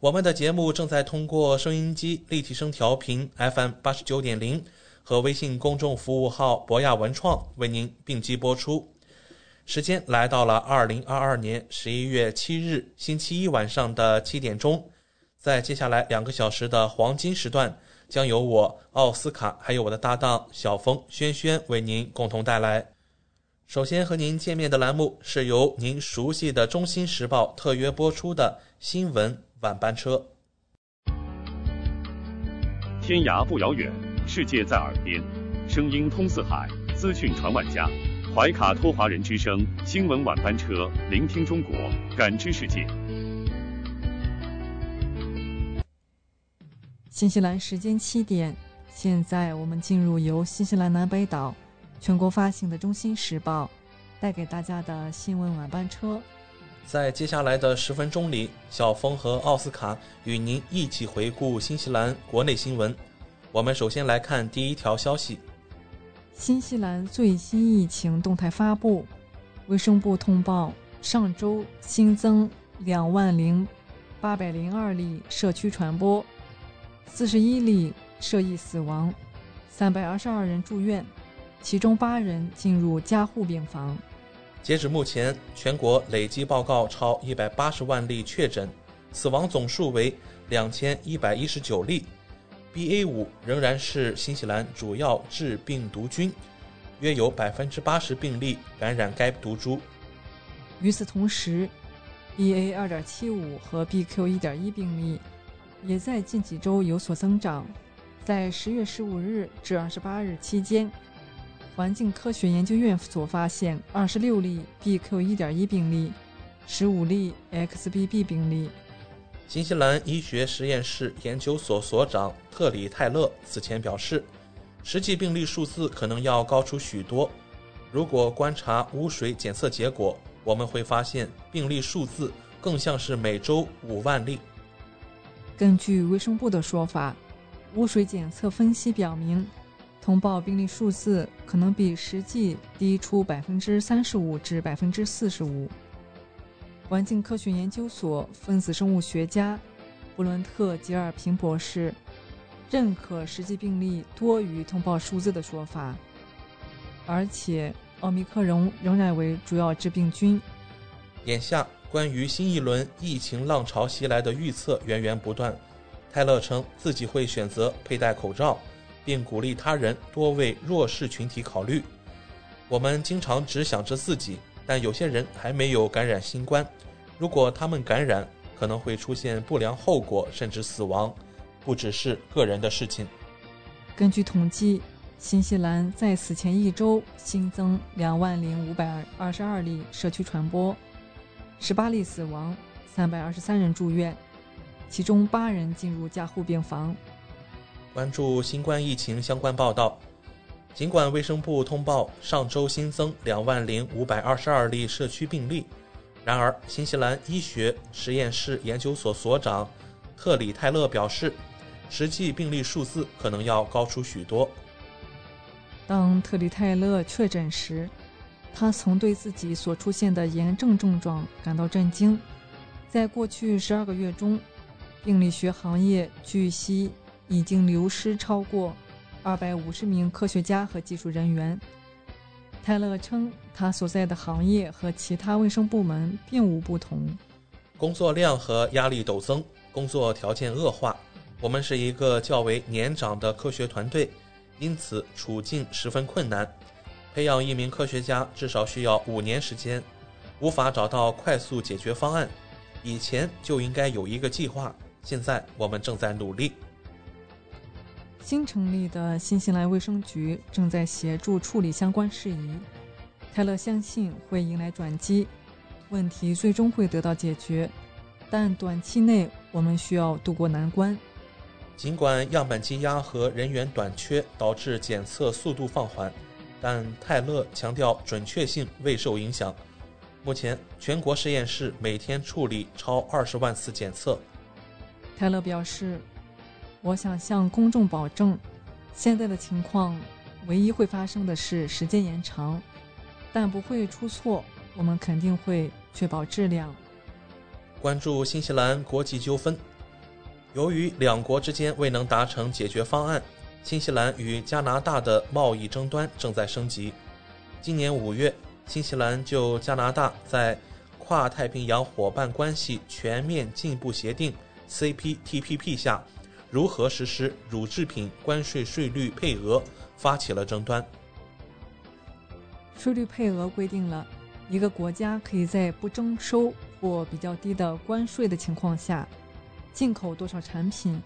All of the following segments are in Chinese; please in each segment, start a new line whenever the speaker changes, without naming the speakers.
我们的节目正在通过收音机立体声调频 FM 八十九点零和微信公众服务号博雅文创为您并机播出。时间来到了二零二二年十一月七日星期一晚上的七点钟，在接下来两个小时的黄金时段，将由我奥斯卡还有我的搭档小峰轩轩为您共同带来。首先和您见面的栏目是由您熟悉的《中新时报》特约播出的新闻晚班车。
天涯不遥远，世界在耳边，声音通四海，资讯传万家。怀卡托华人之声新闻晚班车，聆听中国，感知世界。
新西兰时间七点，现在我们进入由新西兰南北岛全国发行的《中心时报》带给大家的新闻晚班车。
在接下来的十分钟里，小峰和奥斯卡与您一起回顾新西兰国内新闻。我们首先来看第一条消息：
新西兰最新疫情动态发布，卫生部通报，上周新增两万零八百零二例社区传播，四十一例涉疫死亡，三百二十二人住院，其中八人进入加护病房。
截止目前，全国累计报告超一百八十万例确诊，死亡总数为两千一百一十九例。BA 五仍然是新西兰主要致病毒菌，约有百分之八十病例感染该毒株。
与此同时，BA 二点七五和 BQ 一点一病例也在近几周有所增长。在十月十五日至二十八日期间，环境科学研究院所发现二十六例 BQ 一点一病例，十五例 XBB 病例。
新西兰医学实验室研究所所长特里泰勒此前表示，实际病例数字可能要高出许多。如果观察污水检测结果，我们会发现病例数字更像是每周五万例。
根据卫生部的说法，污水检测分析表明，通报病例数字可能比实际低出百分之三十五至百分之四十五。环境科学研究所分子生物学家布伦特·吉尔平博士认可实际病例多于通报数字的说法，而且奥密克戎仍然为主要致病菌。
眼下，关于新一轮疫情浪潮袭来的预测源源不断。泰勒称自己会选择佩戴口罩，并鼓励他人多为弱势群体考虑。我们经常只想着自己。但有些人还没有感染新冠，如果他们感染，可能会出现不良后果，甚至死亡，不只是个人的事情。
根据统计，新西兰在此前一周新增两万零五百二十二例社区传播，十八例死亡，三百二十三人住院，其中八人进入加护病房。
关注新冠疫情相关报道。尽管卫生部通报上周新增两万零五百二十二例社区病例，然而新西兰医学实验室研究所所长特里泰勒表示，实际病例数字可能要高出许多。
当特里泰勒确诊时，他曾对自己所出现的炎症症状感到震惊。在过去十二个月中，病理学行业据悉已经流失超过二百五十名科学家和技术人员。泰勒称，他所在的行业和其他卫生部门并无不同。
工作量和压力陡增，工作条件恶化。我们是一个较为年长的科学团队，因此处境十分困难。培养一名科学家至少需要五年时间，无法找到快速解决方案。以前就应该有一个计划，现在我们正在努力。
新成立的新西兰卫生局正在协助处理相关事宜。泰勒相信会迎来转机，问题最终会得到解决，但短期内我们需要渡过难关。
尽管样本积压和人员短缺导致检测速度放缓，但泰勒强调准确性未受影响。目前，全国实验室每天处理超二十万次检测。
泰勒表示：“我想向公众保证，现在的情况唯一会发生的是时间延长。”但不会出错，我们肯定会确保质量。
关注新西兰国际纠纷，由于两国之间未能达成解决方案，新西兰与加拿大的贸易争端正在升级。今年五月，新西兰就加拿大在跨太平洋伙伴关系全面进步协定 （CPTPP） 下如何实施乳制品关税税率配额发起了争端。
税率配额规定了一个国家可以在不征收或比较低的关税的情况下进口多少产品。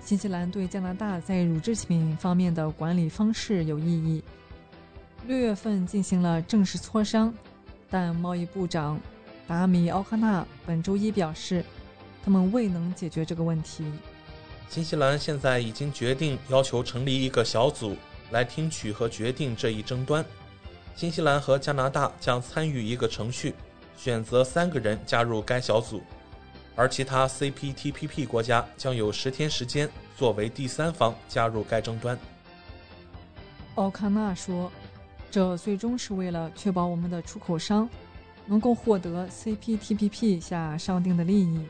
新西兰对加拿大在乳制品方面的管理方式有异议。六月份进行了正式磋商，但贸易部长达米奥克纳本周一表示，他们未能解决这个问题。
新西兰现在已经决定要求成立一个小组来听取和决定这一争端。新西兰和加拿大将参与一个程序，选择三个人加入该小组，而其他 CPTPP 国家将有十天时间作为第三方加入该争端。
奥康纳说：“这最终是为了确保我们的出口商能够获得 CPTPP 下商定的利益，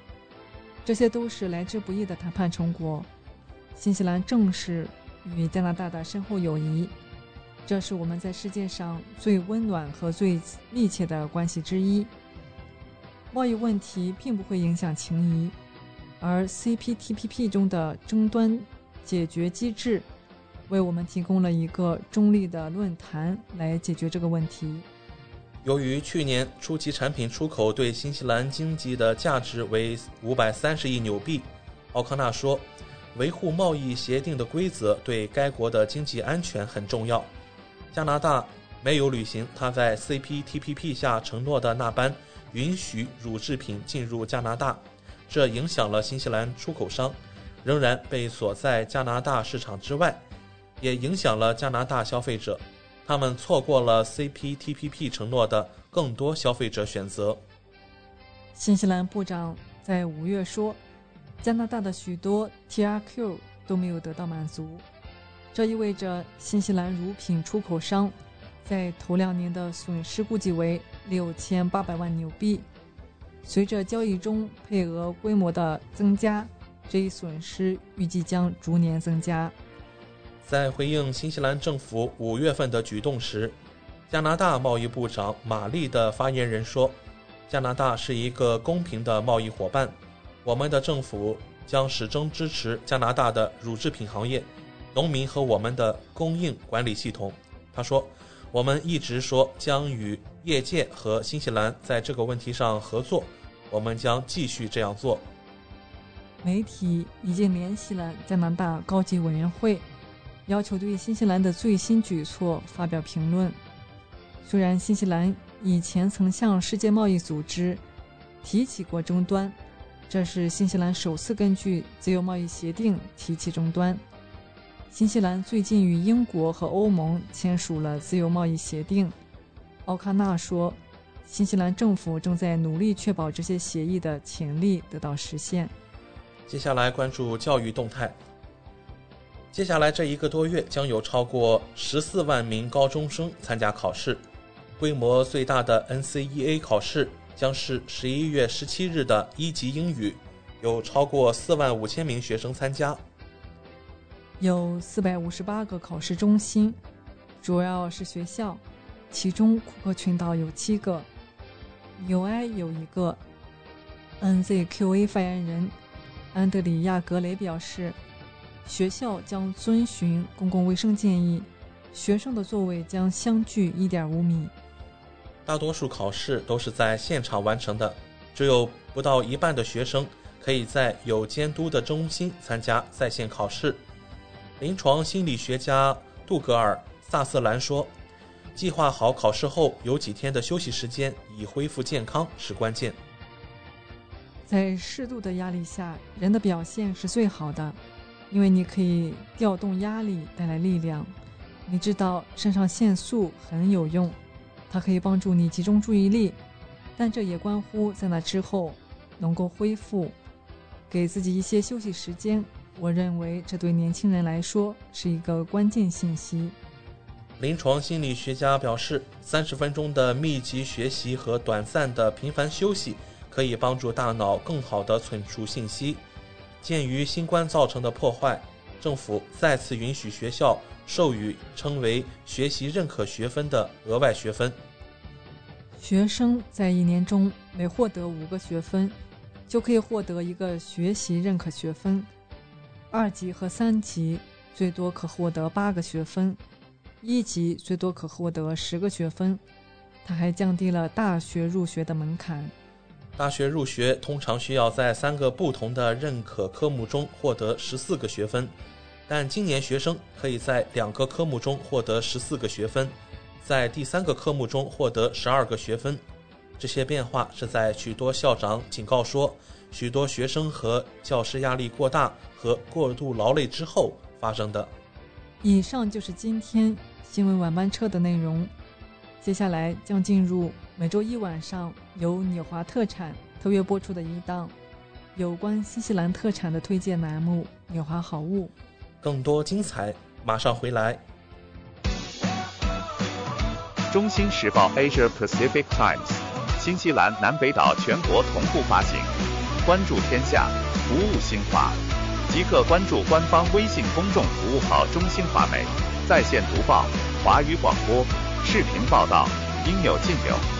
这些都是来之不易的谈判成果。新西兰正是与加拿大的深厚友谊。”这是我们在世界上最温暖和最密切的关系之一。贸易问题并不会影响情谊，而 CPTPP 中的争端解决机制为我们提供了一个中立的论坛来解决这个问题。
由于去年初级产品出口对新西兰经济的价值为五百三十亿纽币，奥康纳说，维护贸易协定的规则对该国的经济安全很重要。加拿大没有履行他在 CPTPP 下承诺的那般允许乳制品进入加拿大，这影响了新西兰出口商仍然被锁在加拿大市场之外，也影响了加拿大消费者，他们错过了 CPTPP 承诺的更多消费者选择。
新西兰部长在五月说，加拿大的许多 TRQ 都没有得到满足。这意味着新西兰乳品出口商在头两年的损失估计为六千八百万纽币。随着交易中配额规模的增加，这一损失预计将逐年增加。
在回应新西兰政府五月份的举动时，加拿大贸易部长玛丽的发言人说：“加拿大是一个公平的贸易伙伴，我们的政府将始终支持加拿大的乳制品行业。”农民和我们的供应管理系统，他说：“我们一直说将与业界和新西兰在这个问题上合作，我们将继续这样做。”
媒体已经联系了加拿大高级委员会，要求对新西兰的最新举措发表评论。虽然新西兰以前曾向世界贸易组织提起过争端，这是新西兰首次根据自由贸易协定提起争端。新西兰最近与英国和欧盟签署了自由贸易协定。奥卡纳说：“新西兰政府正在努力确保这些协议的潜力得到实现。”
接下来关注教育动态。接下来这一个多月将有超过十四万名高中生参加考试，规模最大的 NCEA 考试将是十一月十七日的一级英语，有超过四万五千名学生参加。
有四百五十八个考试中心，主要是学校，其中库克群岛有七个，纽埃有一个。NZQA 发言人安德里亚·格雷表示，学校将遵循公共卫生建议，学生的座位将相距一点五米。
大多数考试都是在现场完成的，只有不到一半的学生可以在有监督的中心参加在线考试。临床心理学家杜格尔·萨瑟兰说：“计划好考试后有几天的休息时间，以恢复健康是关键。
在适度的压力下，人的表现是最好的，因为你可以调动压力带来力量。你知道肾上腺素很有用。”它可以帮助你集中注意力，但这也关乎在那之后能够恢复，给自己一些休息时间。我认为这对年轻人来说是一个关键信息。
临床心理学家表示，三十分钟的密集学习和短暂的频繁休息可以帮助大脑更好地存储信息。鉴于新冠造成的破坏，政府再次允许学校。授予称为学习认可学分的额外学分。
学生在一年中每获得五个学分，就可以获得一个学习认可学分。二级和三级最多可获得八个学分，一级最多可获得十个学分。它还降低了大学入学的门槛。
大学入学通常需要在三个不同的认可科目中获得十四个学分。但今年学生可以在两个科目中获得十四个学分，在第三个科目中获得十二个学分。这些变化是在许多校长警告说，许多学生和教师压力过大和过度劳累之后发生的。
以上就是今天新闻晚班车的内容。接下来将进入每周一晚上由纽华特产特约播出的一档有关新西兰特产的推荐栏目《纽华好物》。
更多精彩，马上回来。
中新时报 Asia Pacific Times，新西兰南北岛全国同步发行。关注天下，服务新华，即刻关注官方微信公众服务号“中新华媒”，在线读报、华语广播、视频报道，应有尽有。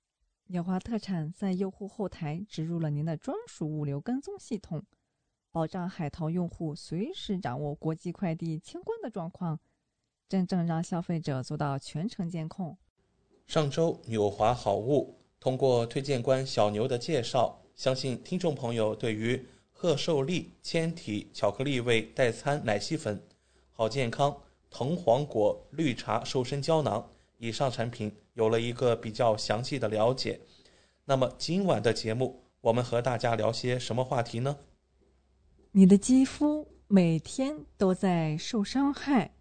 纽华特产在用户后台植入了您的专属物流跟踪系统，保障海淘用户随时掌握国际快递清关的状况，真正让消费者做到全程监控。
上周纽华好物通过推荐官小牛的介绍，相信听众朋友对于贺寿利纤体巧克力味代餐奶昔粉好健康。藤黄果绿茶瘦身胶囊以上产品有了一个比较详细的了解。那么今晚的节目，我们和大家聊些什么话题呢？
你的肌肤每天都在受伤害，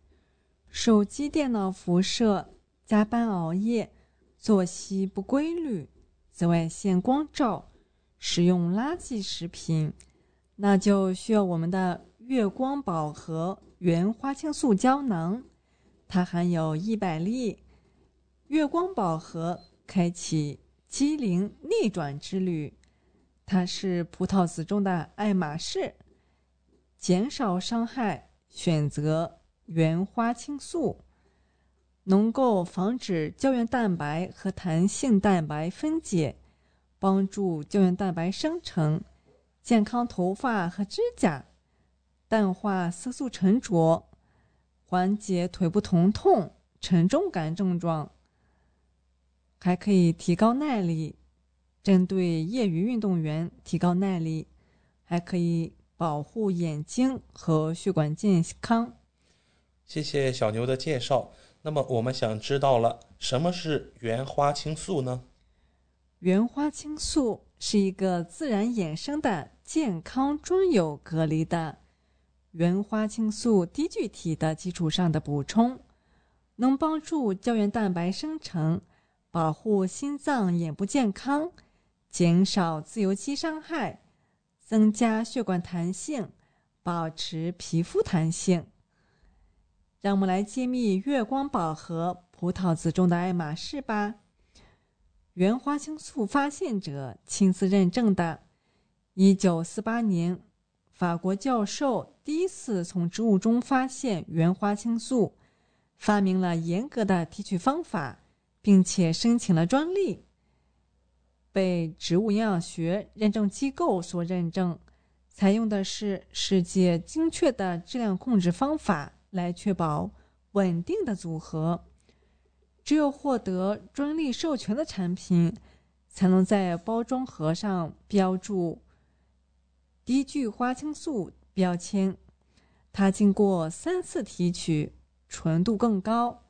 手机、电脑辐射、加班熬夜、作息不规律、紫外线光照、使用垃圾食品，那就需要我们的月光宝盒。原花青素胶囊，它含有一百粒月光宝盒，开启机灵逆转之旅。它是葡萄籽中的爱马仕，减少伤害，选择原花青素，能够防止胶原蛋白和弹性蛋白分解，帮助胶原蛋白生成，健康头发和指甲。淡化色素沉着，缓解腿部疼痛、沉重感症状，还可以提高耐力。针对业余运动员提高耐力，还可以保护眼睛和血管健康。
谢谢小牛的介绍。那么我们想知道了，什么是原花青素呢？
原花青素是一个自然衍生的健康专有隔离的。原花青素低聚体的基础上的补充，能帮助胶原蛋白生成，保护心脏、眼部健康，减少自由基伤害，增加血管弹性，保持皮肤弹性。让我们来揭秘月光宝盒葡萄籽中的爱马仕吧。原花青素发现者亲自认证的，一九四八年。法国教授第一次从植物中发现原花青素，发明了严格的提取方法，并且申请了专利，被植物营养学认证机构所认证。采用的是世界精确的质量控制方法来确保稳定的组合。只有获得专利授权的产品，才能在包装盒上标注。低聚花青素标签，它经过三次提取，纯度更高。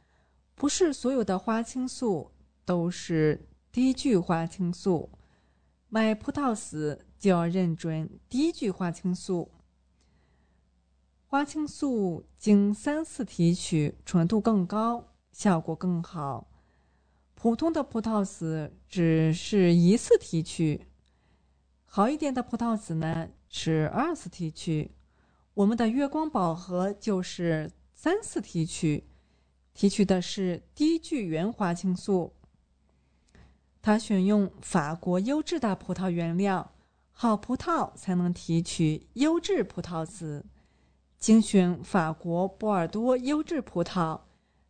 不是所有的花青素都是低聚花青素，买葡萄籽就要认准低聚花青素。花青素经三次提取，纯度更高，效果更好。普通的葡萄籽只是一次提取，好一点的葡萄籽呢？是二次提取，我们的月光宝盒就是三次提取，提取的是低聚原花青素。它选用法国优质的葡萄原料，好葡萄才能提取优质葡萄籽，精选法国波尔多优质葡萄，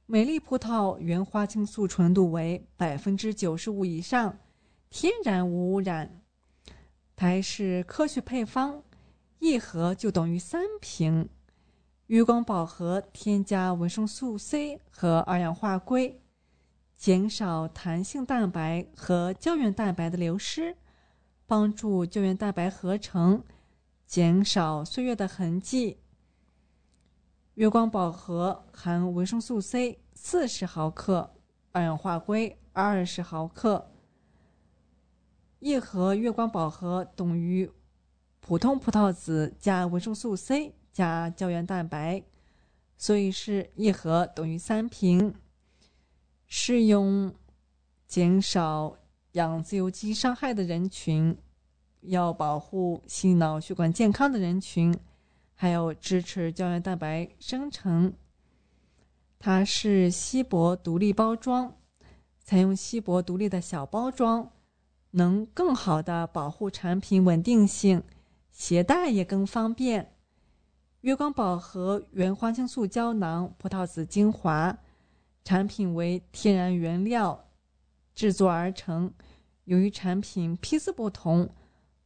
美丽葡萄原花青素纯度为百分之九十五以上，天然无污染。它还是科学配方，一盒就等于三瓶。月光宝盒添加维生素 C 和二氧化硅，减少弹性蛋白和胶原蛋白的流失，帮助胶原蛋白合成，减少岁月的痕迹。月光宝盒含维生素 C 四十毫克，二氧化硅二十毫克。一盒月光宝盒等于普通葡萄籽加维生素 C 加胶原蛋白，所以是一盒等于三瓶。适用减少氧自由基伤害的人群，要保护心脑血管健康的人群。还有支持胶原蛋白生成，它是锡箔独立包装，采用锡箔独立的小包装，能更好的保护产品稳定性，携带也更方便。月光宝盒原花青素胶囊、葡萄籽精华，产品为天然原料制作而成，由于产品批次不同，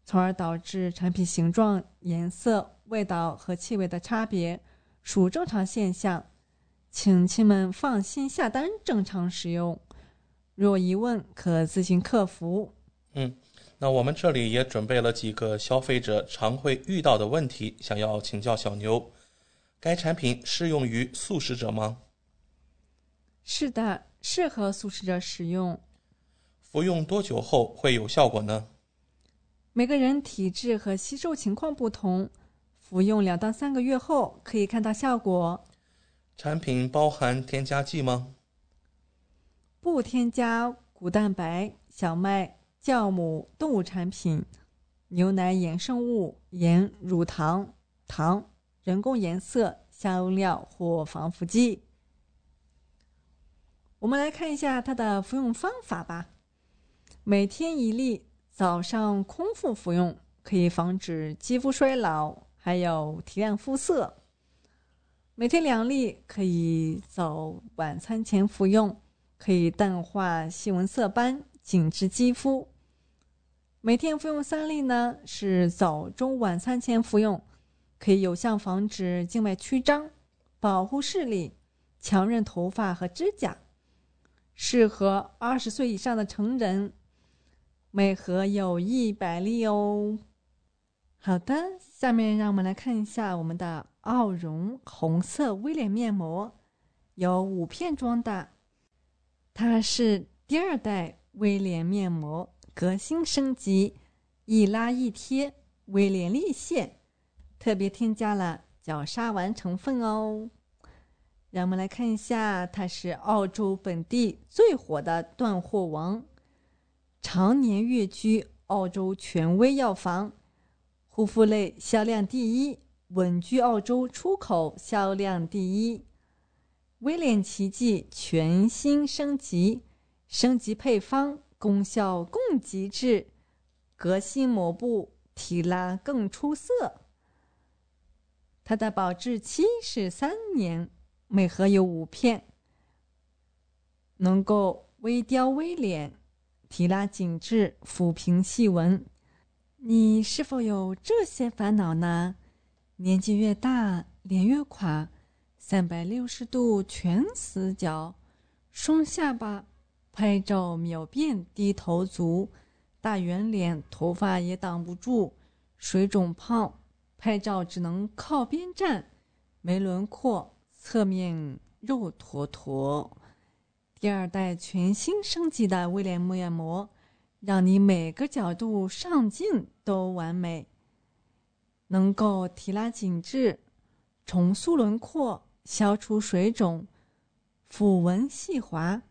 从而导致产品形状、颜色。味道和气味的差别属正常现象，请亲们放心下单，正常使用。若疑问，可咨询客服。
嗯，那我们这里也准备了几个消费者常会遇到的问题，想要请教小牛。该产品适用于素食者吗？
是的，适合素食者使用。
服用多久后会有效果呢？
每个人体质和吸收情况不同。服用两到三个月后可以看到效果。
产品包含添加剂吗？
不添加谷蛋白、小麦、酵母、动物产品、牛奶衍生物、盐、乳糖、糖、人工颜色、香料或防腐剂。我们来看一下它的服用方法吧。每天一粒，早上空腹服用，可以防止肌肤衰老。还有提亮肤色，每天两粒，可以早晚餐前服用，可以淡化细纹色斑，紧致肌肤。每天服用三粒呢，是早中晚餐前服用，可以有效防止静脉曲张，保护视力，强韧头发和指甲，适合二十岁以上的成人。每盒有一百粒哦。好的，下面让我们来看一下我们的奥绒红色微脸面膜，有五片装的，它是第二代微脸面膜，革新升级，一拉一贴，威廉立现，特别添加了角鲨烷成分哦。让我们来看一下，它是澳洲本地最火的断货王，常年跃居澳洲权威药房。护肤类销量第一，稳居澳洲出口销量第一。威廉奇迹全新升级，升级配方，功效更极致，革新膜布，提拉更出色。它的保质期是三年，每盒有五片，能够微雕微脸，提拉紧致，抚平细纹。你是否有这些烦恼呢？年纪越大，脸越垮，三百六十度全死角，双下巴，拍照秒变低头族，大圆脸，头发也挡不住，水肿胖，拍照只能靠边站，没轮廓，侧面肉坨坨。第二代全新升级的微脸面膜。让你每个角度上镜都完美，能够提拉紧致、重塑轮廓、消除水肿、抚纹细滑。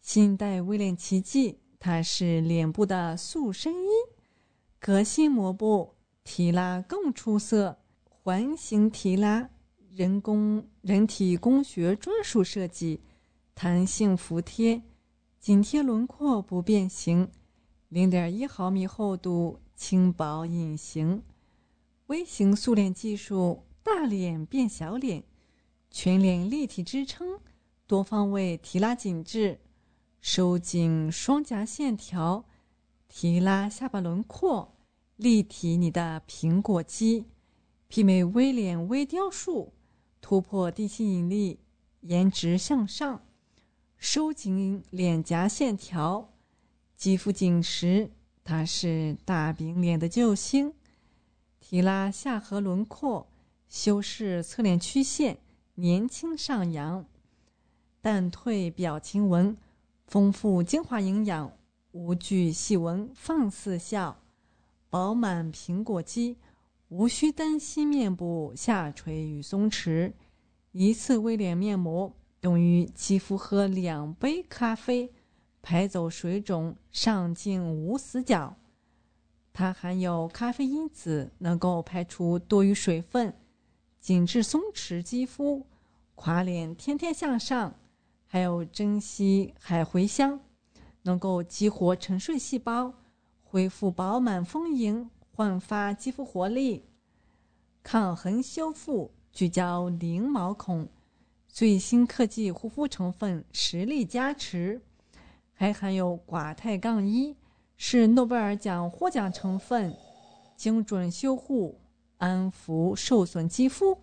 新一代微脸奇迹，它是脸部的塑身衣，革新膜布，提拉更出色，环形提拉，人工人体工学专属设计，弹性服帖，紧贴轮廓不变形。零点一毫米厚度，轻薄隐形，微型塑脸技术，大脸变小脸，全脸立体支撑，多方位提拉紧致，收紧双颊线条，提拉下巴轮廓，立体你的苹果肌，媲美威廉微雕塑，突破地心引力，颜值向上，收紧脸颊线条，肌肤紧实，它是大饼脸的救星。提拉下颌轮廓，修饰侧脸曲线，年轻上扬，淡褪表情纹，丰富精华营养。无惧细纹放肆笑，饱满苹果肌，无需担心面部下垂与松弛。一次微脸面膜等于肌肤喝两杯咖啡，排走水肿，上镜无死角。它含有咖啡因子，能够排出多余水分，紧致松弛肌肤，垮脸天天向上。还有珍稀海茴香。能够激活沉睡细胞，恢复饱满丰盈，焕发肌肤活力，抗衡修复，聚焦零毛孔，最新科技护肤成分实力加持，还含有寡肽杠一，是诺贝尔奖获奖成分，精准修护，安抚受损肌肤，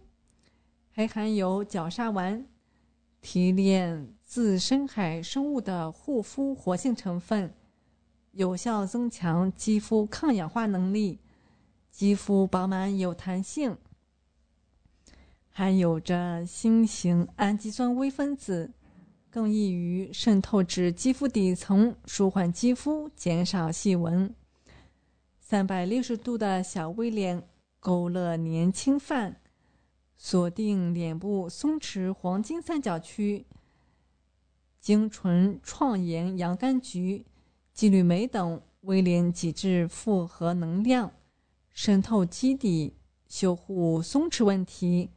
还含有角鲨烷，提炼。自深海生物的护肤活性成分，有效增强肌肤抗氧化能力，肌肤饱满有弹性，含有着新型氨基酸微分子，更易于渗透至肌肤底层，舒缓肌肤，减少细纹。三百六十度的小 V 脸，勾勒年轻范，锁定脸部松弛黄金三角区。精纯创颜洋甘菊、肌绿莓等，威廉极致复合能量，渗透基底，修护松弛问题，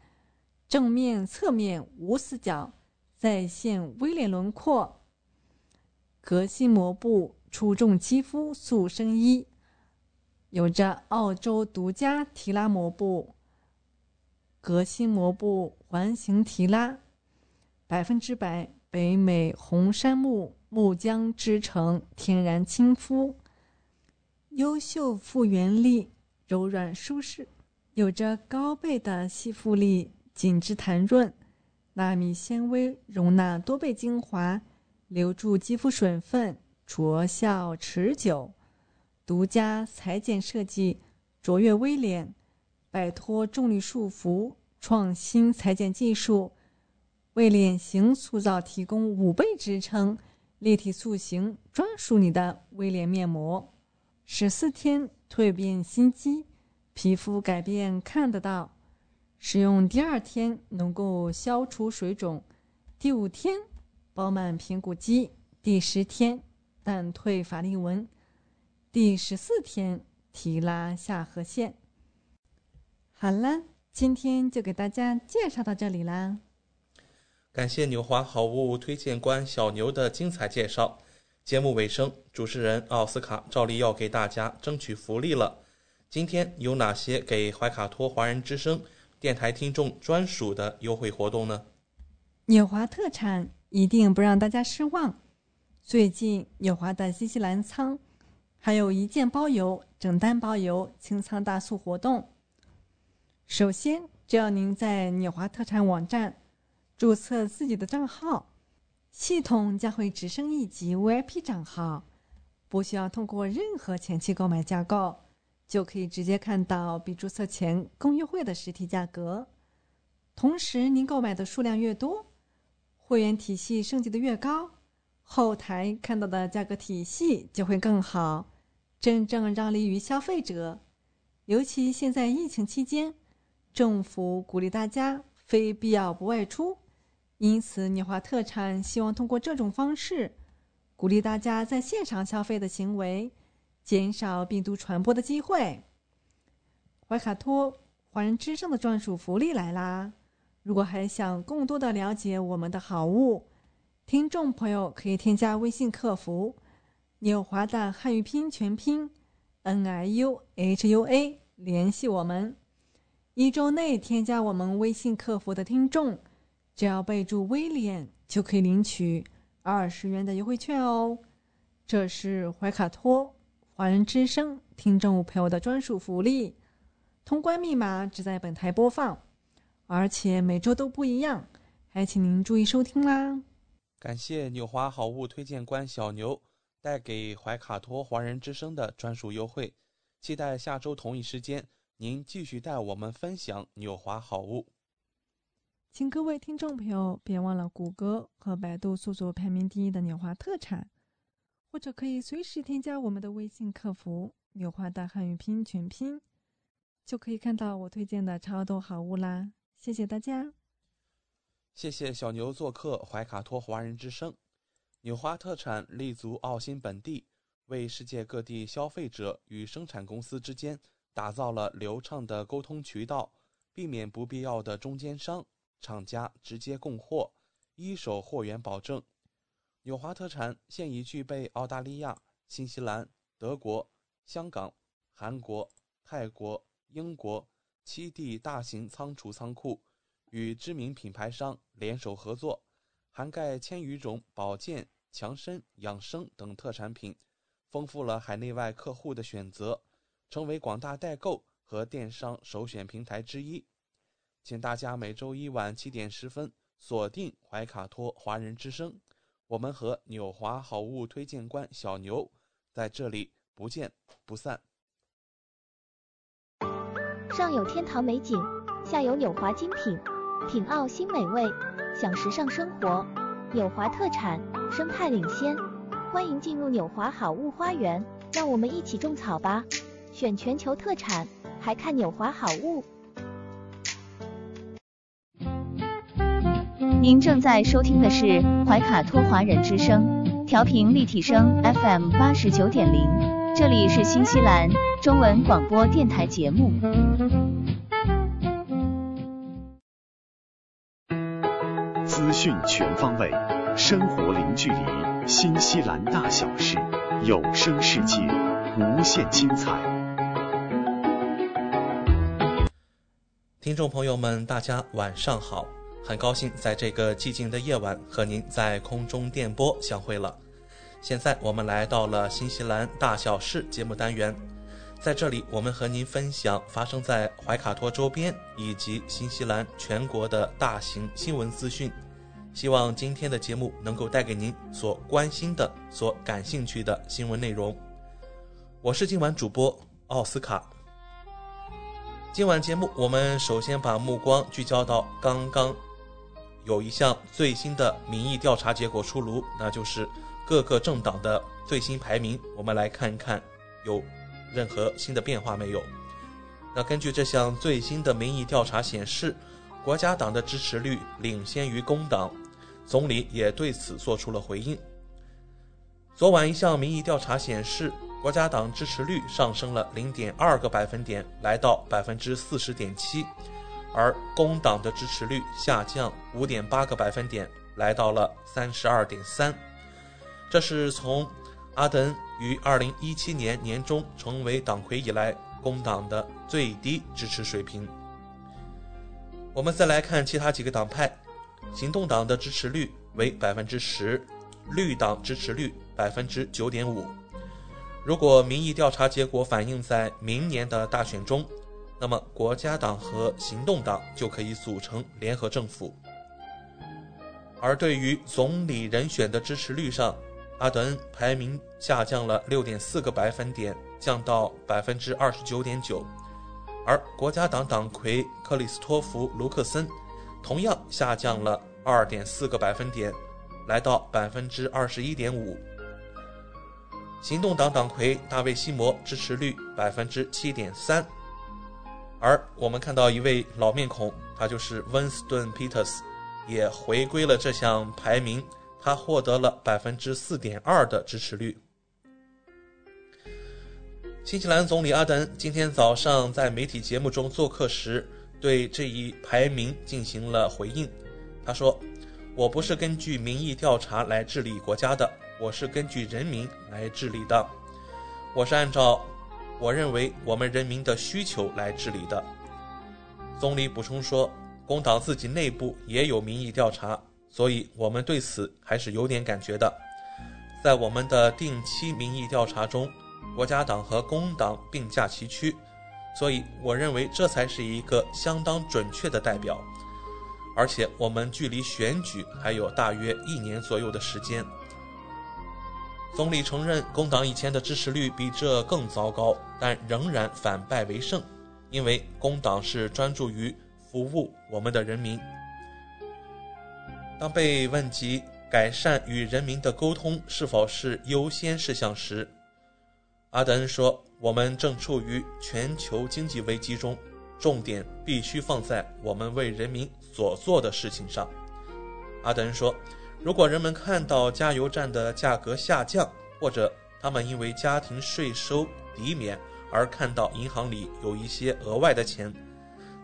正面、侧面无死角，再现威廉轮廓。革新膜布出众肌肤塑身衣，有着澳洲独家提拉膜布，革新膜布环形提拉，百分之百。北美红杉木木浆织成，天然亲肤，优秀复原力，柔软舒适，有着高倍的吸附力，紧致弹润，纳米纤维容纳多倍精华，留住肌肤水分，卓效持久。独家裁剪设计，卓越微脸，摆脱重力束缚，创新裁剪技术。为脸型塑造提供五倍支撑，立体塑形，专属你的微脸面膜。十四天蜕变心机，皮肤改变看得到。使用第二天能够消除水肿，第五天饱满苹果肌，第十天淡退法令纹，第十四天提拉下颌线。好了，今天就给大家介绍到这里啦。
感谢纽华好物推荐官小牛的精彩介绍。节目尾声，主持人奥斯卡照例要给大家争取福利了。今天有哪些给怀卡托华人之声电台听众专属的优惠活动呢？
纽华特产一定不让大家失望。最近纽华的新西兰仓还有一件包邮、整单包邮清仓大促活动。首先，只要您在纽华特产网站。注册自己的账号，系统将会直升一级 VIP 账号，不需要通过任何前期购买架构，就可以直接看到比注册前更优惠的实体价格。同时，您购买的数量越多，会员体系升级的越高，后台看到的价格体系就会更好，真正让利于消费者。尤其现在疫情期间，政府鼓励大家非必要不外出。因此，纽华特产希望通过这种方式，鼓励大家在线上消费的行为，减少病毒传播的机会。怀卡托华人之声的专属福利来啦！如果还想更多的了解我们的好物，听众朋友可以添加微信客服“纽华”的汉语拼全拼 “n i u h u a” 联系我们。一周内添加我们微信客服的听众。只要备注“威廉”，就可以领取二十元的优惠券哦。这是怀卡托。
华人之声听众朋友的专属福利，通关密码只在本台播放，而且每周都不一样，还请您注意收听啦。
感谢纽华好物推荐官小牛带给怀卡托华人之声的专属优惠，期待下周同一时间您继续带我们分享纽华好物。
请各位听众朋友别忘了谷歌和百度搜索排名第一的纽华特产，或者可以随时添加我们的微信客服“纽华大汉语拼音全拼”，就可以看到我推荐的超多好物啦！谢谢大家。
谢谢小牛做客怀卡托华人之声。纽华特产立足澳新本地，为世界各地消费者与生产公司之间打造了流畅的沟通渠道，避免不必要的中间商。厂家直接供货，一手货源保证。纽华特产现已具备澳大利亚、新西兰、德国、香港、韩国、泰国、英国七地大型仓储仓库，与知名品牌商联手合作，涵盖千余种保健、强身、养生等特产品，丰富了海内外客户的选择，成为广大代购和电商首选平台之一。请大家每周一晚七点十分锁定怀卡托华人之声，我们和纽华好物推荐官小牛在这里不见不散。
上有天堂美景，下有纽华精品，品澳新美味，享时尚生活。纽华特产，生态领先，欢迎进入纽华好物花园，让我们一起种草吧！选全球特产，还看纽华好物。
您正在收听的是怀卡托华人之声，调频立体声 FM 八十九点零，这里是新西兰中文广播电台节目。
资讯全方位，生活零距离，新西兰大小事，有声世界，无限精彩。
听众朋友们，大家晚上好。很高兴在这个寂静的夜晚和您在空中电波相会了。现在我们来到了新西兰大小事节目单元，在这里我们和您分享发生在怀卡托周边以及新西兰全国的大型新闻资讯。希望今天的节目能够带给您所关心的、所感兴趣的新闻内容。我是今晚主播奥斯卡。今晚节目我们首先把目光聚焦到刚刚。有一项最新的民意调查结果出炉，那就是各个政党的最新排名。我们来看一看有任何新的变化没有。那根据这项最新的民意调查显示，国家党的支持率领先于工党，总理也对此做出了回应。昨晚一项民意调查显示，国家党支持率上升了零点二个百分点，来到百分之四十点七。而工党的支持率下降五点八个百分点，来到了三十二点三。这是从阿德恩于二零一七年年中成为党魁以来，工党的最低支持水平。我们再来看其他几个党派，行动党的支持率为百分之十，绿党支持率百分之九点五。如果民意调查结果反映在明年的大选中，那么，国家党和行动党就可以组成联合政府。而对于总理人选的支持率上，阿德恩排名下降了六点四个百分点，降到百分之二十九点九。而国家党党魁克里斯托弗·卢克森同样下降了二点四个百分点，来到百分之二十一点五。行动党党魁大卫·西摩支持率百分之七点三。而我们看到一位老面孔，他就是温斯顿·皮特斯，也回归了这项排名，他获得了百分之四点二的支持率。新西兰总理阿德恩今天早上在媒体节目中做客时，对这一排名进行了回应。他说：“我不是根据民意调查来治理国家的，我是根据人民来治理的，我是按照。”我认为我们人民的需求来治理的。总理补充说，工党自己内部也有民意调查，所以我们对此还是有点感觉的。在我们的定期民意调查中，国家党和工党并驾齐驱，所以我认为这才是一个相当准确的代表。而且我们距离选举还有大约一年左右的时间。总理承认工党以前的支持率比这更糟糕，但仍然反败为胜，因为工党是专注于服务我们的人民。当被问及改善与人民的沟通是否是优先事项时，阿德恩说：“我们正处于全球经济危机中，重点必须放在我们为人民所做的事情上。”阿德恩说。如果人们看到加油站的价格下降，或者他们因为家庭税收抵免而看到银行里有一些额外的钱，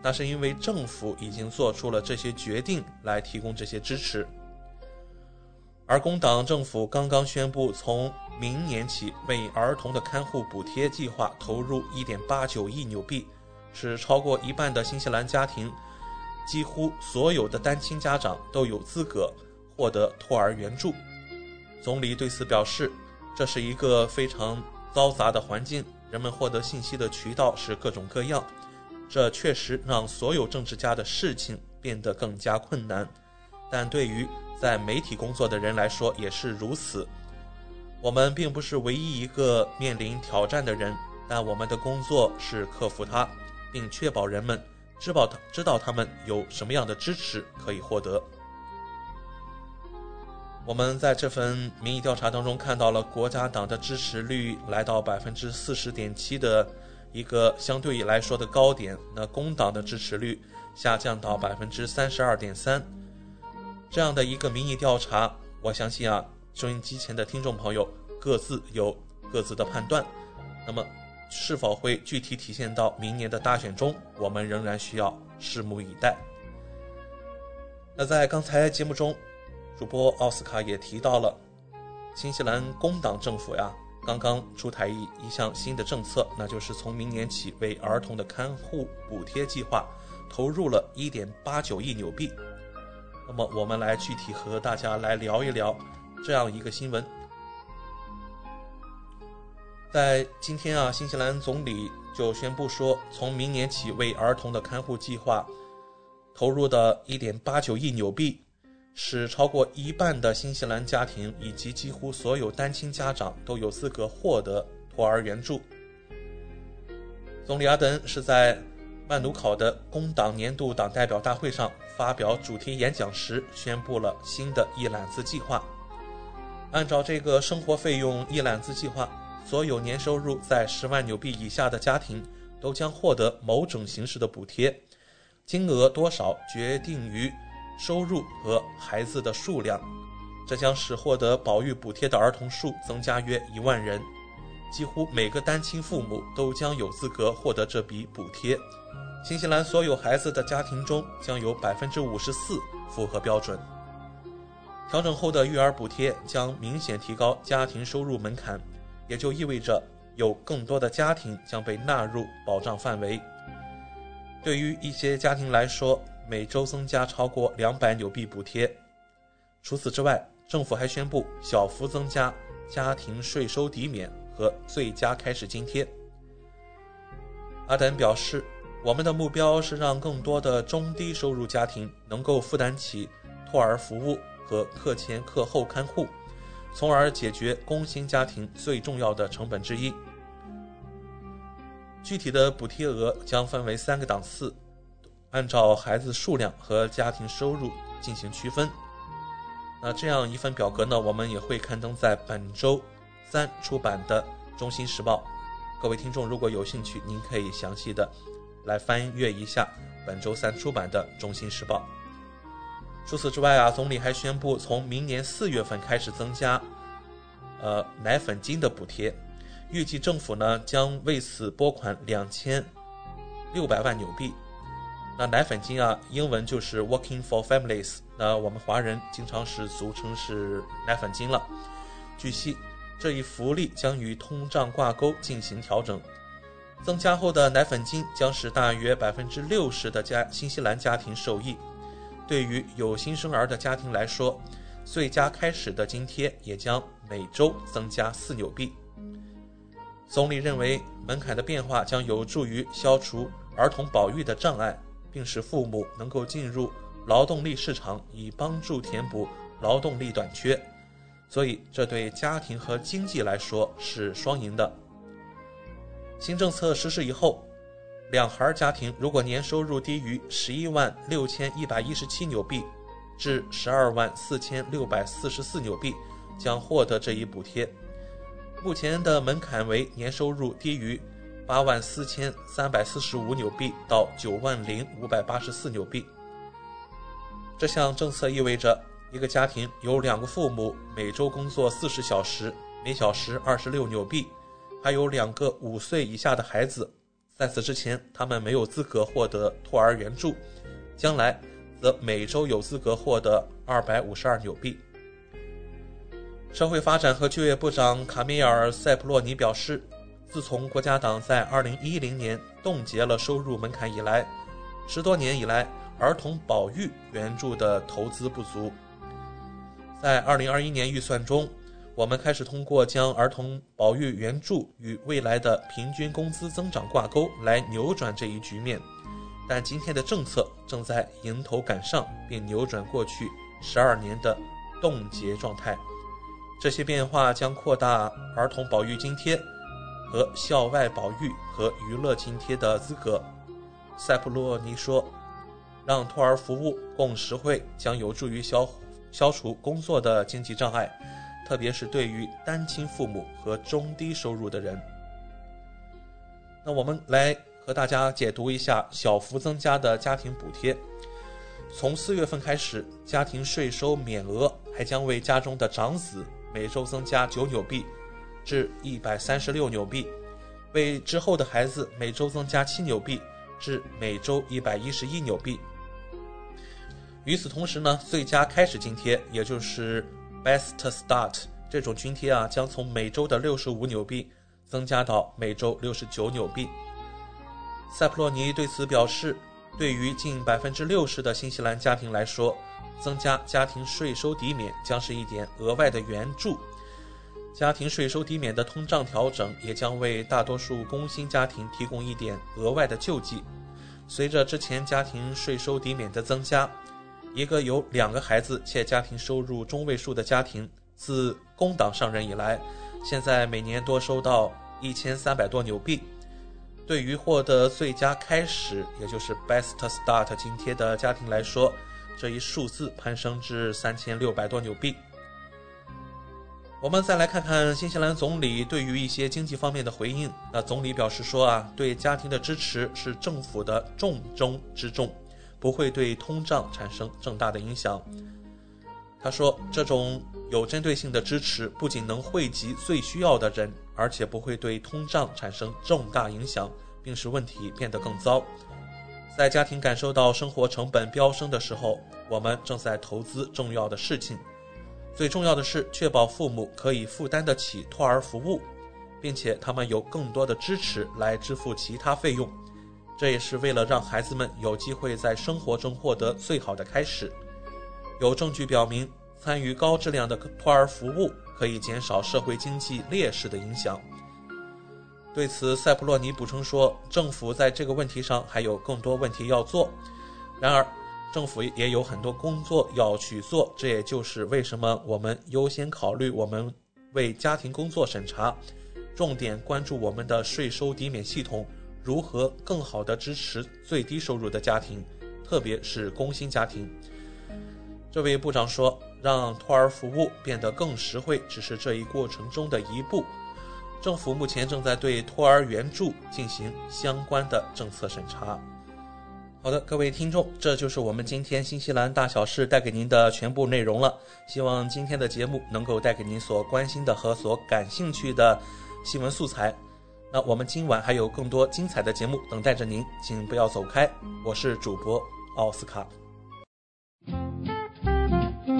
那是因为政府已经做出了这些决定来提供这些支持。而工党政府刚刚宣布，从明年起为儿童的看护补贴计划投入1.89亿纽币，使超过一半的新西兰家庭，几乎所有的单亲家长都有资格。获得托儿援助，总理对此表示，这是一个非常嘈杂的环境，人们获得信息的渠道是各种各样，这确实让所有政治家的事情变得更加困难。但对于在媒体工作的人来说也是如此。我们并不是唯一一个面临挑战的人，但我们的工作是克服它，并确保人们知道他知道他们有什么样的支持可以获得。我们在这份民意调查当中看到了国家党的支持率来到百分之四十点七的一个相对来说的高点，那工党的支持率下降到百分之三十二点三。这样的一个民意调查，我相信啊，收音机前的听众朋友各自有各自的判断。那么，是否会具体体现到明年的大选中，我们仍然需要拭目以待。那在刚才节目中。主播奥斯卡也提到了，新西兰工党政府呀，刚刚出台一一项新的政策，那就是从明年起为儿童的看护补贴计划投入了1.89亿纽币。那么，我们来具体和大家来聊一聊这样一个新闻。在今天啊，新西兰总理就宣布说，从明年起为儿童的看护计划投入的1.89亿纽币。使超过一半的新西兰家庭以及几乎所有单亲家长都有资格获得托儿援助。总理阿登是在曼努考的工党年度党代表大会上发表主题演讲时宣布了新的一揽子计划。按照这个生活费用一揽子计划，所有年收入在十万纽币以下的家庭都将获得某种形式的补贴，金额多少决定于。收入和孩子的数量，这将使获得保育补贴的儿童数增加约一万人。几乎每个单亲父母都将有资格获得这笔补贴。新西兰所有孩子的家庭中将有百分之五十四符合标准。调整后的育儿补贴将明显提高家庭收入门槛，也就意味着有更多的家庭将被纳入保障范围。对于一些家庭来说，每周增加超过两百纽币补贴。除此之外，政府还宣布小幅增加家庭税收抵免和最佳开始津贴。阿丹表示：“我们的目标是让更多的中低收入家庭能够负担起托儿服务和课前课后看护，从而解决工薪家庭最重要的成本之一。”具体的补贴额将分为三个档次。按照孩子数量和家庭收入进行区分。那这样一份表格呢，我们也会刊登在本周三出版的《中心时报》。各位听众如果有兴趣，您可以详细的来翻阅一下本周三出版的《中心时报》。除此之外啊，总理还宣布从明年四月份开始增加呃奶粉金的补贴，预计政府呢将为此拨款两千六百万纽币。那奶粉金啊，英文就是 Working for Families。那我们华人经常是俗称是奶粉金了。据悉，这一福利将与通胀挂钩进行调整。增加后的奶粉金将使大约百分之六十的家新西兰家庭受益。对于有新生儿的家庭来说，最佳开始的津贴也将每周增加四纽币。总理认为，门槛的变化将有助于消除儿童保育的障碍，并使父母能够进入劳动力市场，以帮助填补劳动力短缺。所以，这对家庭和经济来说是双赢的。新政策实施以后，两孩家庭如果年收入低于十一万六千一百一十七纽币至十二万四千六百四十四纽币，将获得这一补贴。目前的门槛为年收入低于八万四千三百四十五纽币到九万零五百八十四纽币。这项政策意味着，一个家庭有两个父母，每周工作四十小时，每小时二十六纽币，还有两个五岁以下的孩子。在此之前，他们没有资格获得托儿援助，将来则每周有资格获得二百五十二纽币。社会发展和就业部长卡米尔·塞普洛尼表示，自从国家党在2010年冻结了收入门槛以来，十多年以来儿童保育援助的投资不足。在2021年预算中，我们开始通过将儿童保育援助与未来的平均工资增长挂钩来扭转这一局面，但今天的政策正在迎头赶上，并扭转过去十二年的冻结状态。这些变化将扩大儿童保育津贴和校外保育和娱乐津贴的资格。塞普洛尼说：“让托儿服务更实惠，将有助于消消除工作的经济障碍，特别是对于单亲父母和中低收入的人。”那我们来和大家解读一下小幅增加的家庭补贴。从四月份开始，家庭税收免额还将为家中的长子。每周增加九纽币，至一百三十六纽币，为之后的孩子每周增加七纽币，至每周一百一十一纽币。与此同时呢，最佳开始津贴，也就是 Best Start 这种津贴啊，将从每周的六十五纽币增加到每周六十九纽币。塞普洛尼对此表示，对于近百分之六十的新西兰家庭来说。增加家庭税收抵免将是一点额外的援助，家庭税收抵免的通胀调整也将为大多数工薪家庭提供一点额外的救济。随着之前家庭税收抵免的增加，一个有两个孩子且家庭收入中位数的家庭，自工党上任以来，现在每年多收到一千三百多纽币。对于获得最佳开始，也就是 Best Start 津贴的家庭来说，这一数字攀升至三千六百多纽币。我们再来看看新西兰总理对于一些经济方面的回应。那总理表示说啊，对家庭的支持是政府的重中之重，不会对通胀产生重大的影响。他说，这种有针对性的支持不仅能惠及最需要的人，而且不会对通胀产生重大影响，并使问题变得更糟。在家庭感受到生活成本飙升的时候，我们正在投资重要的事情。最重要的是确保父母可以负担得起托儿服务，并且他们有更多的支持来支付其他费用。这也是为了让孩子们有机会在生活中获得最好的开始。有证据表明，参与高质量的托儿服务可以减少社会经济劣势的影响。对此，塞普洛尼补充说：“政府在这个问题上还有更多问题要做。然而，政府也有很多工作要去做。这也就是为什么我们优先考虑我们为家庭工作审查，重点关注我们的税收抵免系统如何更好地支持最低收入的家庭，特别是工薪家庭。”这位部长说：“让托儿服务变得更实惠，只是这一过程中的一步。”政府目前正在对托儿援助进行相关的政策审查。好的，各位听众，这就是我们今天新西兰大小事带给您的全部内容了。希望今天的节目能够带给您所关心的和所感兴趣的新闻素材。那我们今晚还有更多精彩的节目等待着您，请不要走开。我是主播奥斯卡。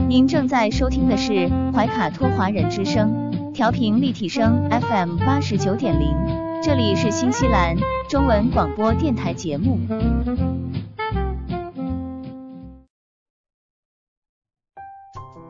您正在收听的是怀卡托华人之声。调频立体声 FM 八十九点零，这里是新西兰中文广播电台节目。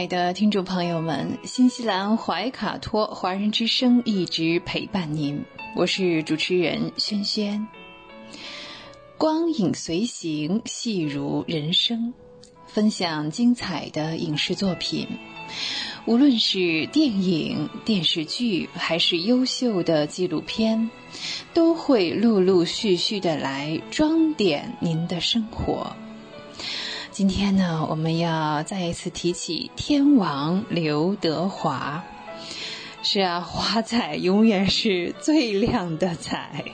亲爱的听众朋友们，新西兰怀卡托华人之声一直陪伴您，我是主持人轩轩。光影随行，戏如人生，分享精彩的影视作品，无论是电影、电视剧，还是优秀的纪录片，都会陆陆续续的来装点您的生活。今天呢，我们要再一次提起天王刘德华。是啊，华仔永远是最亮的仔。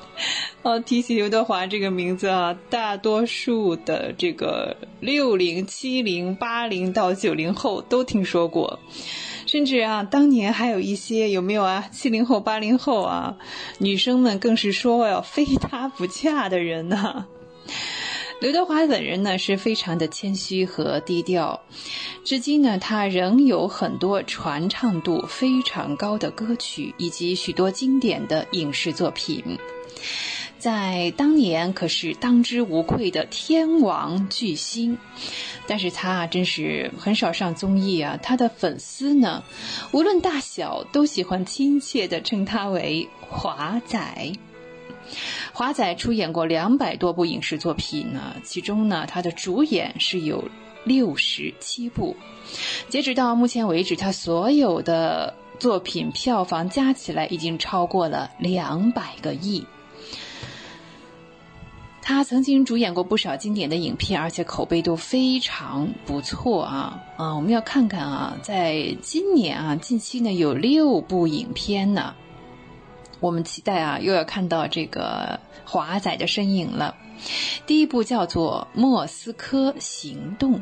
哦，提起刘德华这个名字啊，大多数的这个六零、七零、八零到九零后都听说过，甚至啊，当年还有一些有没有啊？七零后、八零后啊，女生们更是说要非他不嫁的人呢。刘德华本人呢是非常的谦虚和低调，至今呢他仍有很多传唱度非常高的歌曲以及许多经典的影视作品，在当年可是当之无愧的天王巨星，但是他啊真是很少上综艺啊，他的粉丝呢无论大小都喜欢亲切的称他为华仔。华仔出演过两百多部影视作品呢，其中呢，他的主演是有六十七部。截止到目前为止，他所有的作品票房加起来已经超过了两百个亿。他曾经主演过不少经典的影片，而且口碑都非常不错啊啊！我们要看看啊，在今年啊，近期呢有六部影片呢。我们期待啊，又要看到这个华仔的身影了。第一部叫做《莫斯科行动》，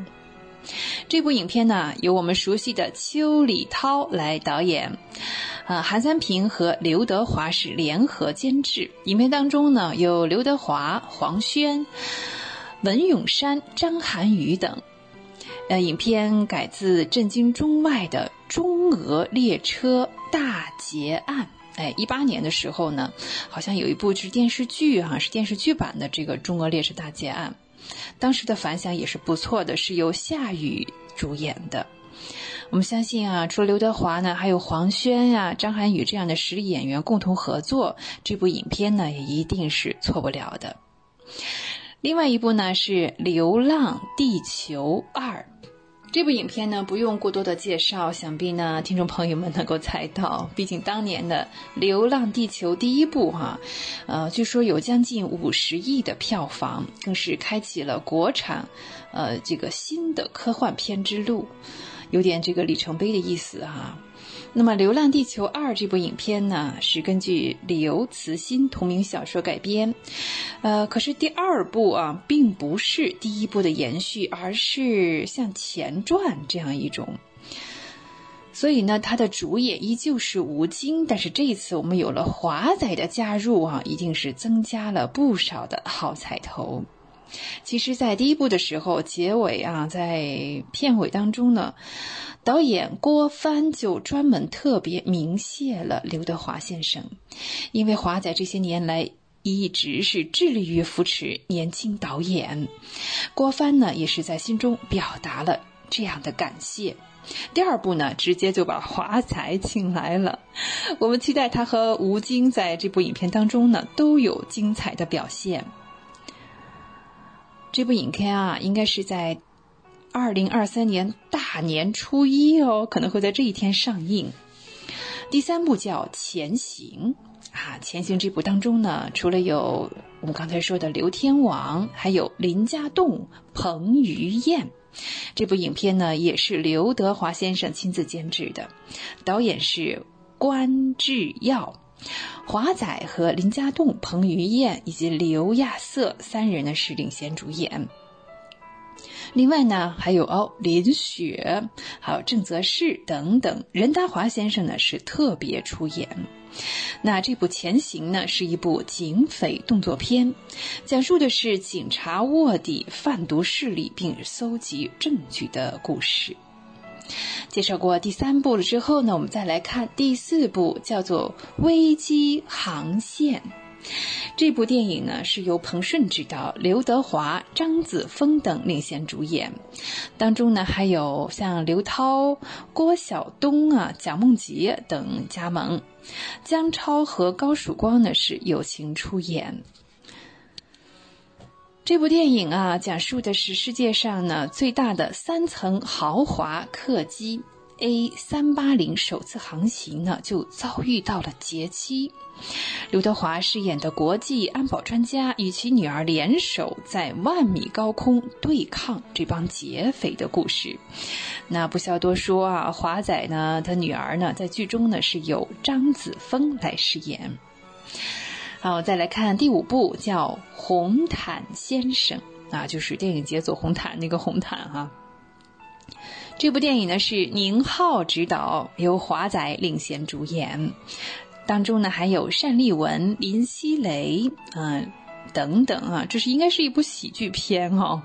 这部影片呢由我们熟悉的邱礼涛来导演，啊，韩三平和刘德华是联合监制。影片当中呢有刘德华、黄轩、文咏珊、张涵予等。呃，影片改自震惊中外的中俄列车大劫案。哎，一八年的时候呢，好像有一部是电视剧哈，是电视剧版的这个《中俄烈士大劫案》，当时的反响也是不错的，是由夏雨主演的。我们相信啊，除了刘德华呢，还有黄轩呀、张涵予这样的实力演员共同合作，这部影片呢也一定是错不了的。另外一部呢是《流浪地球二》。这部影片呢，不用过多的介绍，想必呢，听众朋友们能够猜到。毕竟当年的《流浪地球》第一部哈，呃，据说有将近五十亿的票房，更是开启了国产，呃，这个新的科幻片之路，有点这个里程碑的意思哈。那么，《流浪地球二》这部影片呢，是根据刘慈欣同名小说改编，呃，可是第二部啊，并不是第一部的延续，而是像前传这样一种。所以呢，它的主演依旧是吴京，但是这一次我们有了华仔的加入啊，一定是增加了不少的好彩头。其实，在第一部的时候，结尾啊，在片尾当中呢。导演郭帆就专门特别鸣谢了刘德华先生，因为华仔这些年来一直是致力于扶持年轻导演，郭帆呢也是在心中表达了这样的感谢。第二部呢，直接就把华仔请来了，我们期待他和吴京在这部影片当中呢都有精彩的表现。这部影片啊，应该是在。二零二三年大年初一哦，可能会在这一天上映。第三部叫《前行》啊，《前行》这部当中呢，除了有我们刚才说的刘天王，还有林家栋、彭于晏。这部影片呢，也是刘德华先生亲自监制的，导演是关智耀。华仔和林家栋、彭于晏以及刘亚瑟三人呢是领衔主演。另外呢，还有哦林雪，还有郑则仕等等。任达华先生呢是特别出演。那这部《前行》呢是一部警匪动作片，讲述的是警察卧底贩毒势力并搜集证据的故事。介绍过第三部了之后呢，我们再来看第四部，叫做《危机航线》。这部电影呢是由彭顺执导，刘德华、张子枫等领衔主演，当中呢还有像刘涛、郭晓东啊、蒋梦婕等加盟，姜超和高曙光呢是友情出演。这部电影啊，讲述的是世界上呢最大的三层豪华客机 A 三八零首次航行呢，就遭遇到了劫机。刘德华饰演的国际安保专家与其女儿联手在万米高空对抗这帮劫匪的故事。那不需要多说啊，华仔呢，他女儿呢，在剧中呢是由张子枫来饰演。好，再来看第五部，叫《红毯先生》啊，就是电影节走红毯那个红毯哈。这部电影呢是宁浩执导，由华仔领衔主演。当中呢还有单立文、林熙蕾，嗯，等等啊，这是应该是一部喜剧片哦。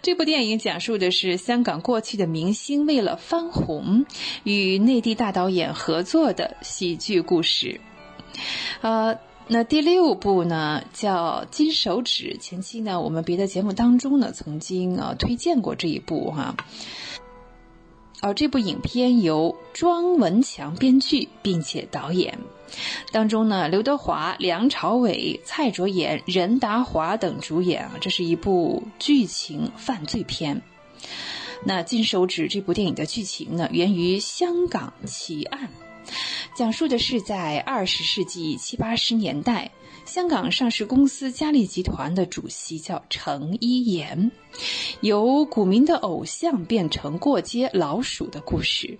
这部电影讲述的是香港过去的明星为了翻红，与内地大导演合作的喜剧故事。呃，那第六部呢叫《金手指》，前期呢我们别的节目当中呢曾经啊推荐过这一部哈。而这部影片由庄文强编剧并且导演。当中呢，刘德华、梁朝伟、蔡卓妍、任达华等主演啊，这是一部剧情犯罪片。那《金手指》这部电影的剧情呢，源于香港奇案，讲述的是在二十世纪七八十年代，香港上市公司嘉利集团的主席叫程一言，由股民的偶像变成过街老鼠的故事。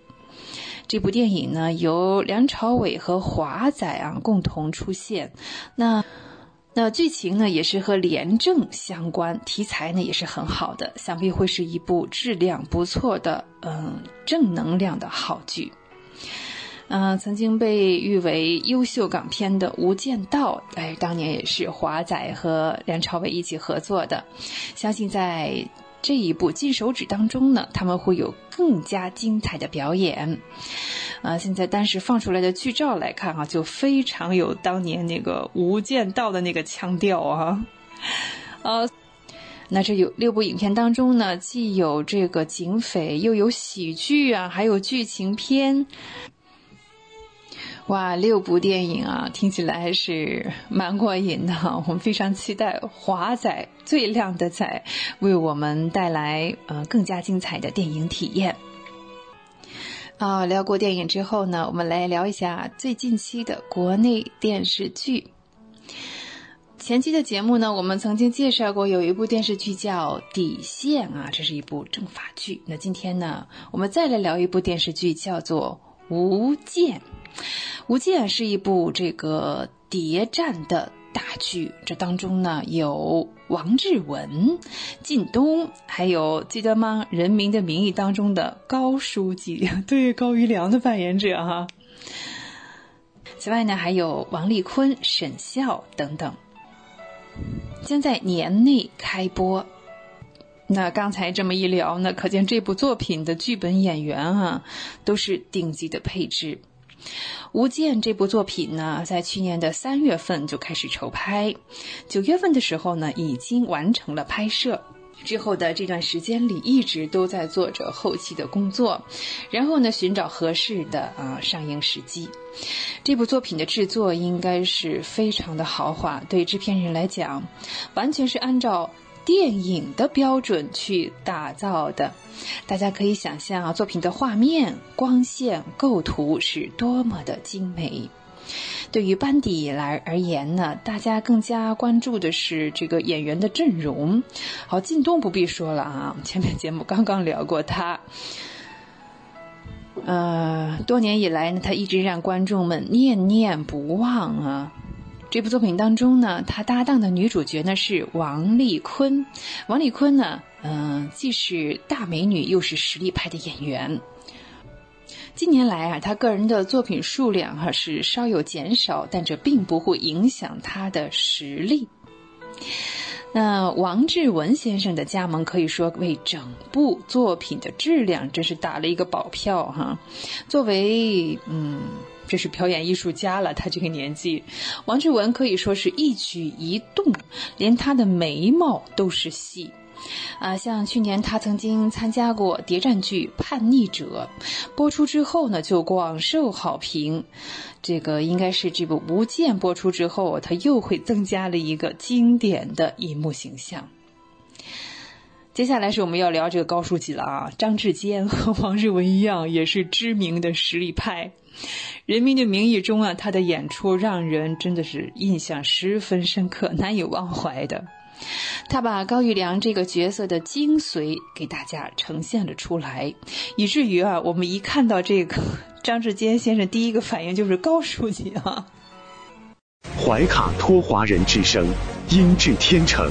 这部电影呢，由梁朝伟和华仔啊共同出现。那那剧情呢，也是和廉政相关，题材呢也是很好的，想必会是一部质量不错的，嗯，正能量的好剧。嗯，曾经被誉为优秀港片的《无间道》，哎，当年也是华仔和梁朝伟一起合作的，相信在。这一部《金手指》当中呢，他们会有更加精彩的表演。啊，现在单是放出来的剧照来看啊，就非常有当年那个《无间道》的那个腔调啊。呃，那这有六部影片当中呢，既有这个警匪，又有喜剧啊，还有剧情片。哇，六部电影啊，听起来还是蛮过瘾的。我们非常期待华仔最靓的仔为我们带来呃更加精彩的电影体验。啊，聊过电影之后呢，我们来聊一下最近期的国内电视剧。前期的节目呢，我们曾经介绍过有一部电视剧叫《底线》啊，这是一部政法剧。那今天呢，我们再来聊一部电视剧，叫做《无间》。《无间》是一部这个谍战的大剧，这当中呢有王志文、靳东，还有记得吗？《人民的名义》当中的高书记，对高育良的扮演者哈。此外呢，还有王丽坤、沈笑等等，将在年内开播。那刚才这么一聊呢，可见这部作品的剧本、演员啊，都是顶级的配置。《无间》这部作品呢，在去年的三月份就开始筹拍，九月份的时候呢，已经完成了拍摄。之后的这段时间里，一直都在做着后期的工作，然后呢，寻找合适的啊上映时机。这部作品的制作应该是非常的豪华，对制片人来讲，完全是按照。电影的标准去打造的，大家可以想象啊，作品的画面、光线、构图是多么的精美。对于班底来而言呢，大家更加关注的是这个演员的阵容。好，靳东不必说了啊，前面节目刚刚聊过他。呃，多年以来呢，他一直让观众们念念不忘啊。这部作品当中呢，他搭档的女主角呢是王丽坤。王丽坤呢，嗯、既是大美女，又是实力派的演员。近年来啊，他个人的作品数量哈、是稍有减少，但这并不会影响他的实力。那王志文先生的加盟可以说为整部作品的质量真是打了一个保票哈。作为嗯，这是表演艺术家了，他这个年纪，王志文可以说是一举一动，连他的眉毛都是戏。啊，像去年他曾经参加过谍战剧《叛逆者》，播出之后呢，就广受好评。这个应该是这部《无间》播出之后，他又会增加了一个经典的荧幕形象。接下来是我们要聊这个高书记了啊，张志坚和王志文一样，也是知名的实力派。《人民的名义》中啊，他的演出让人真的是印象十分深刻，难以忘怀的。他把高育良这个角色的精髓给大家呈现了出来，以至于啊，我们一看到这个张志坚先生，第一个反应就是高书记啊。
怀卡托华人之声，音质天成，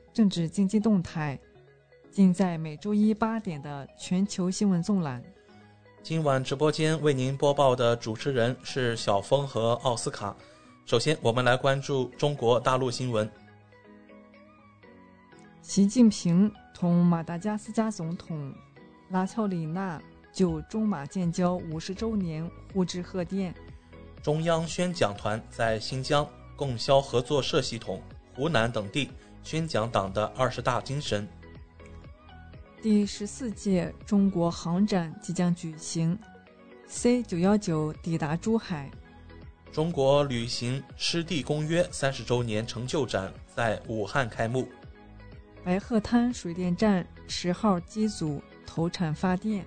政治经济动态，尽在每周一八点的全球新闻纵览。
今晚直播间为您播报的主持人是小峰和奥斯卡。首先，我们来关注中国大陆新闻。
习近平同马达加斯加总统拉乔里纳就中马建交五十周年互致贺电。
中央宣讲团在新疆、供销合作社系统、湖南等地宣讲党的二十大精神。
第十四届中国航展即将举行，C 九幺九抵达珠海。
中国履行湿地公约三十周年成就展在武汉开幕。
白鹤滩水电站十号机组投产发电。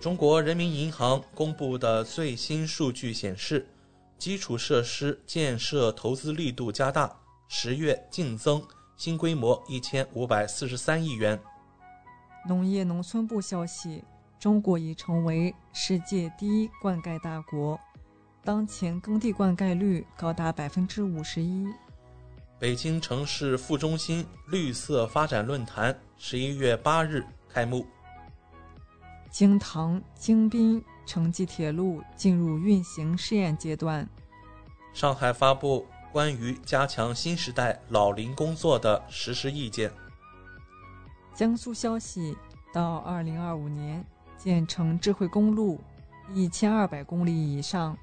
中国人民银行公布的最新数据显示，基础设施建设投资力度加大，十月净增新规模一千五百四十三亿元。
农业农村部消息，中国已成为世界第一灌溉大国，当前耕地灌溉率高达百分之五十一。
北京城市副中心绿色发展论坛十一月八日开幕。
京唐京滨城际铁路进入运行试验阶段。
上海发布关于加强新时代老龄工作的实施意见。
江苏消息，到二零二五年建成智慧公路一千二百公里以上。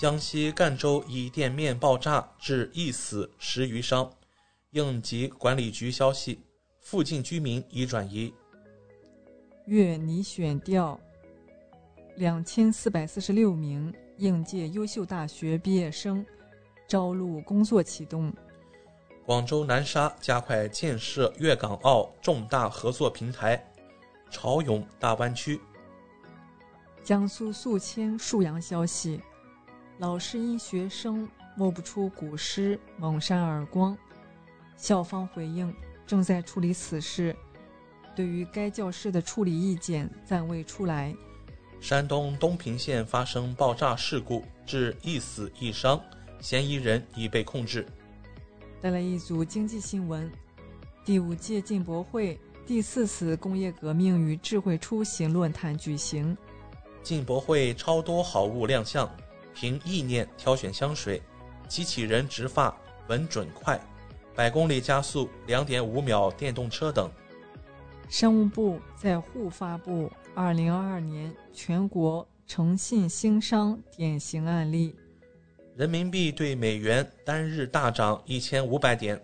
江西赣州一店面爆炸致一死十余伤，应急管理局消息，附近居民已转移。
粤拟选调两千四百四十六名应届优秀大学毕业生，招录工作启动。
广州南沙加快建设粤港澳重大合作平台，潮涌大湾区。
江苏宿迁沭阳消息，老师因学生摸不出古诗，猛扇耳光，校方回应正在处理此事。对于该教师的处理意见暂未出来。
山东东平县发生爆炸事故，致一死一伤，嫌疑人已被控制。
带来一组经济新闻：第五届进博会第四次工业革命与智慧出行论坛举行。
进博会超多好物亮相，凭意念挑选香水，机器人植发稳准快，百公里加速两点五秒电动车等。
商务部在沪发布二零二二年全国诚信兴商典型案例。
人民币对美元单日大涨一千五百点，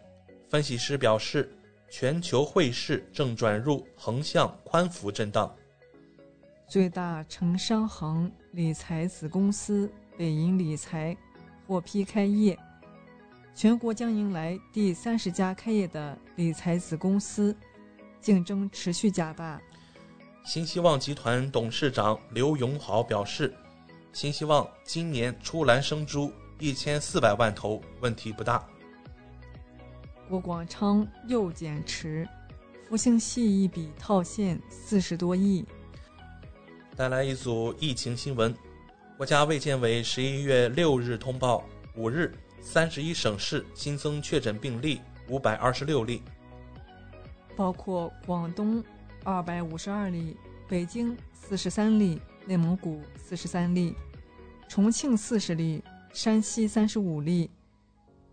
分析师表示，全球汇市正转入横向宽幅震荡。
最大城商行理财子公司北银理财获批开业，全国将迎来第三十家开业的理财子公司，竞争持续加大。
新希望集团董事长刘永好表示，新希望今年出栏生猪。一千四百万头，问题不大。
郭广昌又减持，复兴系一笔套现四十多亿。
带来一组疫情新闻：国家卫健委十一月六日通报，五日三十一省市新增确诊病例五百二十六例，
包括广东二百五十二例，北京四十三例，内蒙古四十三例，重庆四十例。山西三十五例，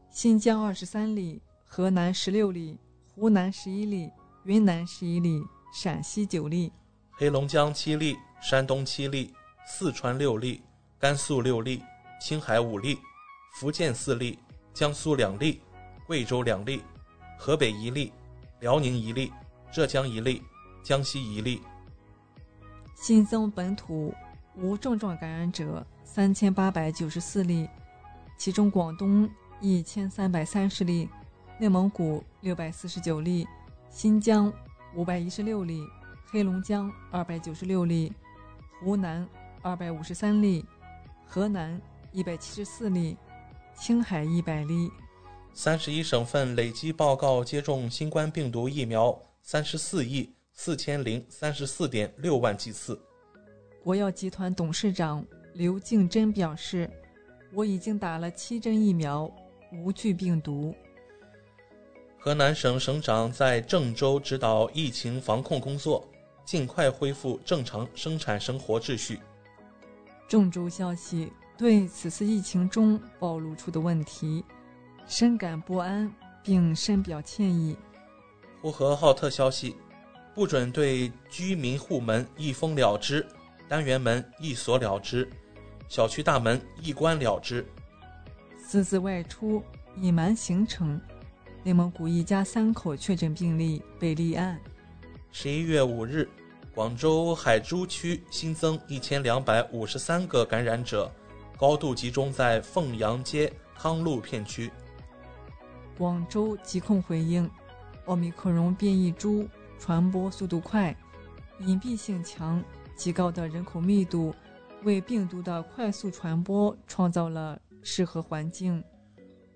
新疆二十三例，河南十六例，湖南十一例，云南十一例，陕西九例，
黑龙江七例，山东七例，四川六例，甘肃六例，青海五例，福建四例，江苏两例，贵州两例，河北一例，辽宁一例，浙江一例，江西一例。
新增本土无症状感染者。三千八百九十四例，其中广东一千三百三十例，内蒙古六百四十九例，新疆五百一十六例，黑龙江二百九十六例，湖南二百五十三例，河南一百七十四例，青海一百例。
三十一省份累计报告接种新冠病毒疫苗三十四亿四千零三十四点六万剂次。
国药集团董事长。刘静珍表示：“我已经打了七针疫苗，无惧病毒。”
河南省省长在郑州指导疫情防控工作，尽快恢复正常生产生活秩序。
郑州消息对此次疫情中暴露出的问题深感不安，并深表歉意。
呼和浩特消息不准对居民户门一封了之，单元门一锁了之。小区大门一关了之。
私自外出隐瞒行程，内蒙古一家三口确诊病例被立案。
十一月五日，广州海珠区新增一千两百五十三个感染者，高度集中在凤阳街康路片区。
广州疾控回应：奥密克戎变异株传播速度快，隐蔽性强，极高的人口密度。为病毒的快速传播创造了适合环境。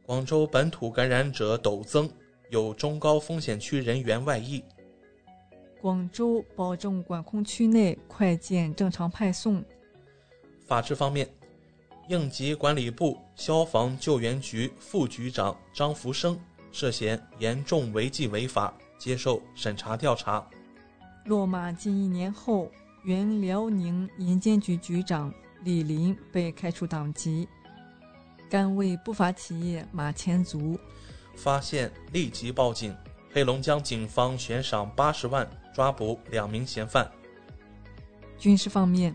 广州本土感染者陡增，有中高风险区人员外溢。
广州保证管控区内快件正常派送。
法治方面，应急管理部消防救援局副局长张福生涉嫌严重违纪违法，接受审查调查。
落马近一年后。原辽宁银监局局长李林被开除党籍，甘为不法企业马前卒，
发现立即报警。黑龙江警方悬赏八十万抓捕两名嫌犯。
军事方面，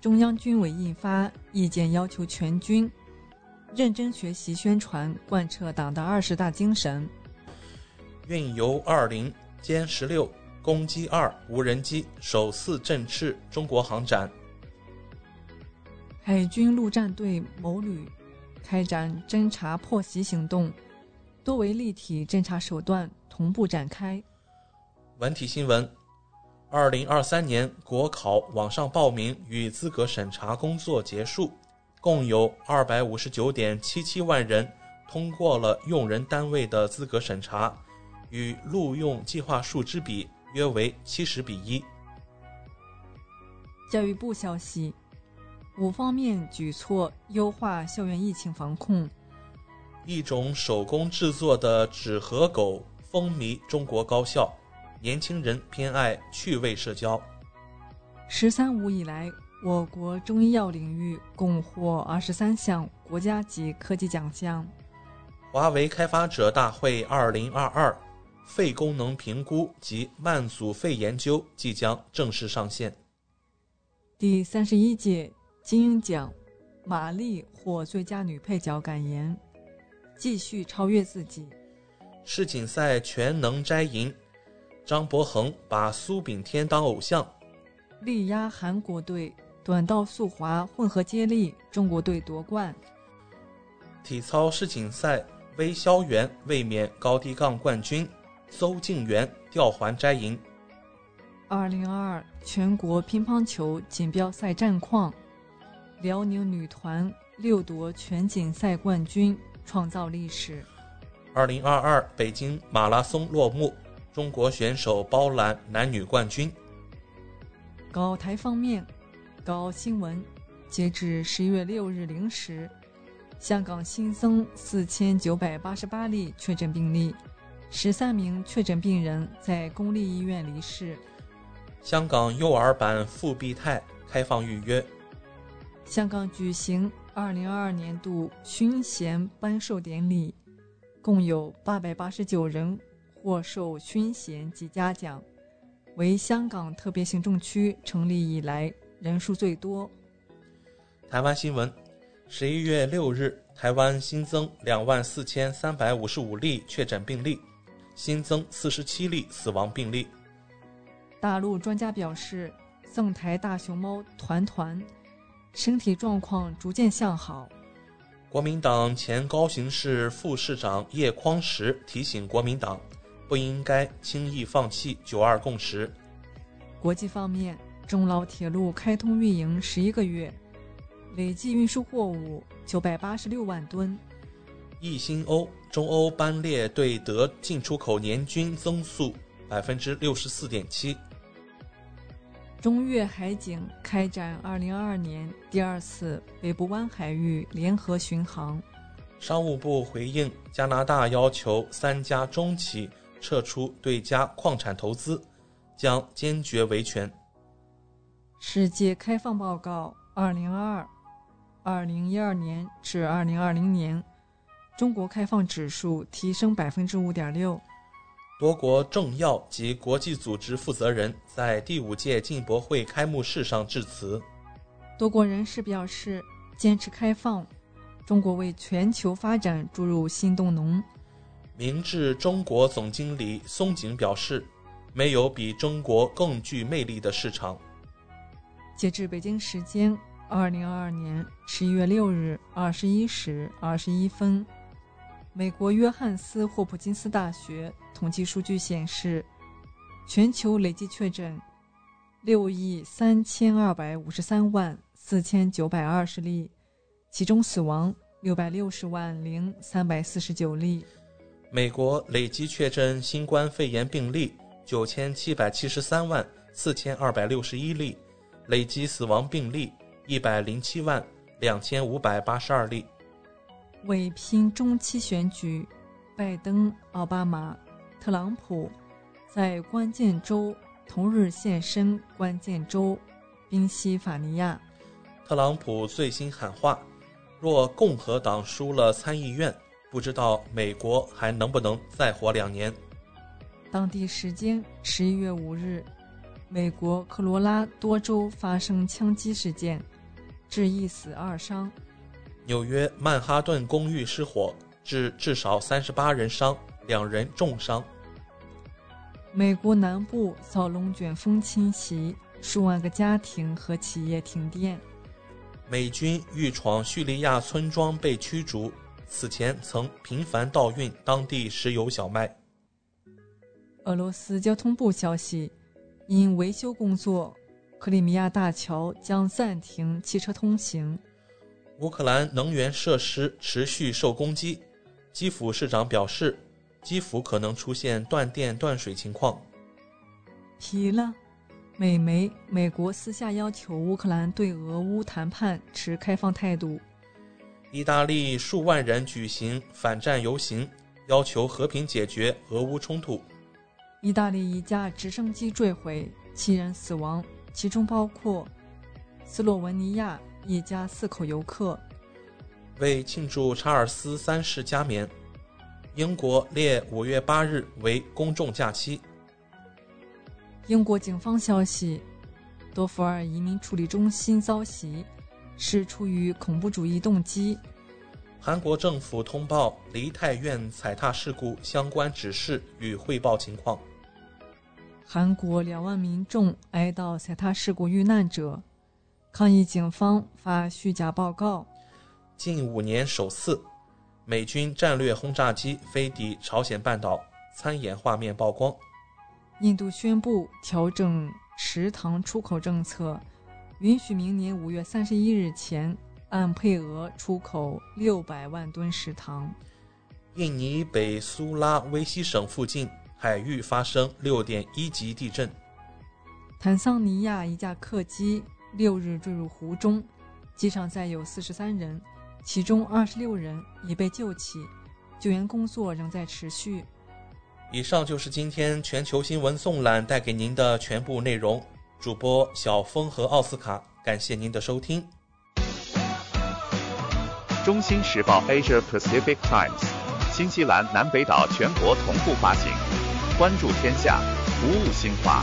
中央军委印发意见，要求全军认真学习、宣传、贯彻党的二十大精神。
运油二零歼十六。攻击二无人机首次振翅中国航展。
海军陆战队某旅开展侦察破袭行动，多维立体侦察手段同步展开。
文体新闻：二零二三年国考网上报名与资格审查工作结束，共有二百五十九点七七万人通过了用人单位的资格审查，与录用计划数之比。约为七十比一。
教育部消息，五方面举措优化校园疫情防控。
一种手工制作的纸盒狗风靡中国高校，年轻人偏爱趣味社交。
“十三五”以来，我国中医药领域共获二十三项国家级科技奖项。
华为开发者大会二零二二肺功能评估及慢阻肺研究即将正式上线。
第三十一届金鹰奖，马丽获最佳女配角感言：继续超越自己。
世锦赛全能摘银，张博恒把苏炳添当偶像。
力压韩国队短道速滑混合接力，中国队夺冠。
体操世锦赛。微肖元卫冕高低杠冠军，邹静媛吊环摘银。
二零二二全国乒乓球锦标赛战况：辽宁女团六夺全锦赛冠军，创造历史。
二零二二北京马拉松落幕，中国选手包揽男女冠军。
高台方面，高新闻，截至十一月六日零时。香港新增四千九百八十八例确诊病例，十三名确诊病人在公立医院离世。
香港幼儿版复必泰开放预约。
香港举行二零二二年度勋衔颁授典礼，共有八百八十九人获授勋衔及嘉奖，为香港特别行政区成立以来人数最多。
台湾新闻。十一月六日，台湾新增两万四千三百五十五例确诊病例，新增四十七例死亡病例。
大陆专家表示，赠台大熊猫团团身体状况逐渐向好。
国民党前高雄市副市长叶匡时提醒国民党，不应该轻易放弃“九二共识”。
国际方面，中老铁路开通运营十一个月。累计运输货物九百八十六万吨。
易新欧，中欧班列对德进出口年均增速百分之六十四点七。
中越海警开展二零二二年第二次北部湾海域联合巡航。
商务部回应加拿大要求三家中企撤出对家矿产投资，将坚决维权。
世界开放报告二零二二。二零一二年至二零二零年，中国开放指数提升百分之五点六。
多国政要及国际组织负责人在第五届进博会开幕式上致辞。
多国人士表示，坚持开放，中国为全球发展注入新动能。
明治中国总经理松井表示，没有比中国更具魅力的市场。
截至北京时间。二零二二年十一月六日二十一时二十一分，美国约翰斯霍普金斯大学统计数据显示，全球累计确诊六亿三千二百五十三万四千九百二十例，其中死亡六百六十万零三百四十九例。
美国累计确诊新冠肺炎病例九千七百七十三万四千二百六十一例，累计死亡病例。一百零七万两千五百八十二例。
为拼中期选举，拜登、奥巴马、特朗普在关键州同日现身关键州宾夕法尼亚。
特朗普最新喊话：若共和党输了参议院，不知道美国还能不能再活两年。
当地时间十一月五日，美国科罗拉多州发生枪击事件。致一死二伤。
纽约曼哈顿公寓失火，致至少三十八人伤，两人重伤。
美国南部遭龙卷风侵袭，数万个家庭和企业停电。
美军欲闯叙利亚村庄被驱逐，此前曾频繁盗运当地石油小麦。
俄罗斯交通部消息，因维修工作。克里米亚大桥将暂停汽车通行。
乌克兰能源设施持续受攻击，基辅市长表示，基辅可能出现断电断水情况。
疲了，美媒美国私下要求乌克兰对俄乌谈判持开放态度。
意大利数万人举行反战游行，要求和平解决俄乌冲突。
意大利一架直升机坠毁，七人死亡，其中包括斯洛文尼亚一家四口游客。
为庆祝查尔斯三世加冕，英国列五月八日为公众假期。
英国警方消息，多佛尔移民处理中心遭袭，是出于恐怖主义动机。
韩国政府通报梨泰院踩踏事故相关指示与汇报情况。
韩国两万民众哀悼踩踏事故遇难者，抗议警方发虚假报告。
近五年首次，美军战略轰炸机飞抵朝鲜半岛，参演画面曝光。
印度宣布调整食糖出口政策，允许明年五月三十一日前。按配额出口六百万吨食糖。
印尼北苏拉威西省附近海域发生六点一级地震。
坦桑尼亚一架客机六日坠入湖中，机上载有四十三人，其中二十六人已被救起，救援工作仍在持续。
以上就是今天全球新闻纵览带给您的全部内容。主播小峰和奥斯卡，感谢您的收听。
中新时报 Asia Pacific Times，新西兰南北岛全国同步发行。关注天下，服务新华，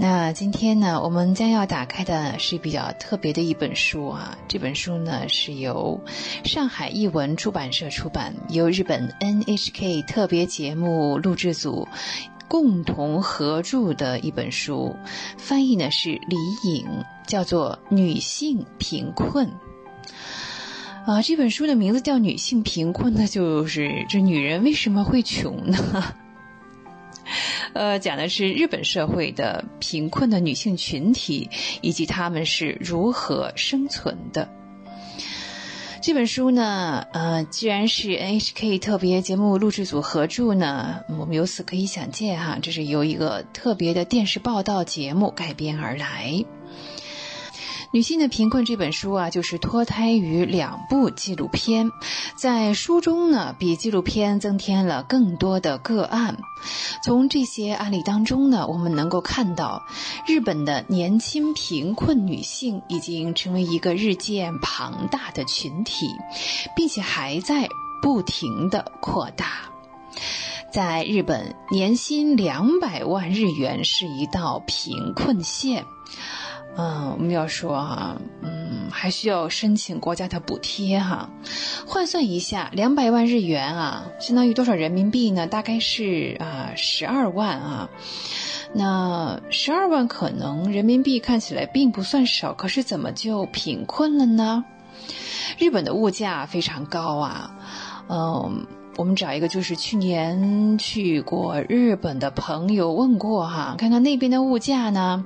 那今天呢，我们将要打开的是比较特别的一本书啊。这本书呢是由上海译文出版社出版，由日本 NHK 特别节目录制组共同合著的一本书，翻译呢是李颖，叫做《女性贫困》啊。这本书的名字叫《女性贫困》，那就是这女人为什么会穷呢？呃，讲的是日本社会的贫困的女性群体，以及她们是如何生存的。这本书呢，呃，既然是 NHK 特别节目录制组合著呢，我们由此可以想见哈，这是由一个特别的电视报道节目改编而来。女性的贫困这本书啊，就是脱胎于两部纪录片，在书中呢，比纪录片增添了更多的个案。从这些案例当中呢，我们能够看到，日本的年轻贫困女性已经成为一个日渐庞大的群体，并且还在不停的扩大。在日本，年薪两百万日元是一道贫困线。嗯，我们要说哈，嗯，还需要申请国家的补贴哈。换算一下，两百万日元啊，相当于多少人民币呢？大概是啊十二万啊。那十二万可能人民币看起来并不算少，可是怎么就贫困了呢？日本的物价非常高啊，嗯。我们找一个就是去年去过日本的朋友问过哈，看看那边的物价呢。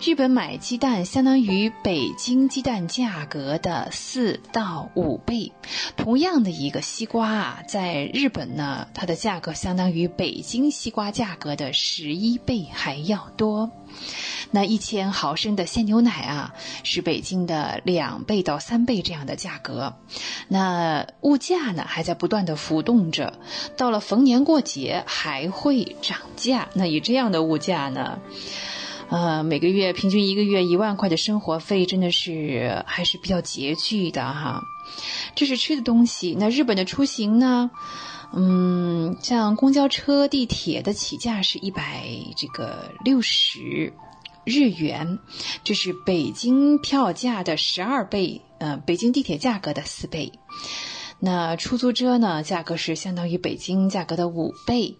日本买鸡蛋相当于北京鸡蛋价格的四到五倍，同样的一个西瓜啊，在日本呢，它的价格相当于北京西瓜价格的十一倍还要多。那一千毫升的鲜牛奶啊，是北京的两倍到三倍这样的价格。那物价呢，还在不断的浮动着，到了逢年过节还会涨价。那以这样的物价呢，呃，每个月平均一个月一万块的生活费，真的是还是比较拮据的哈。这是吃的东西。那日本的出行呢？嗯，像公交车、地铁的起价是一百这个六十日元，这是北京票价的十二倍，呃，北京地铁价格的四倍。那出租车呢，价格是相当于北京价格的五倍。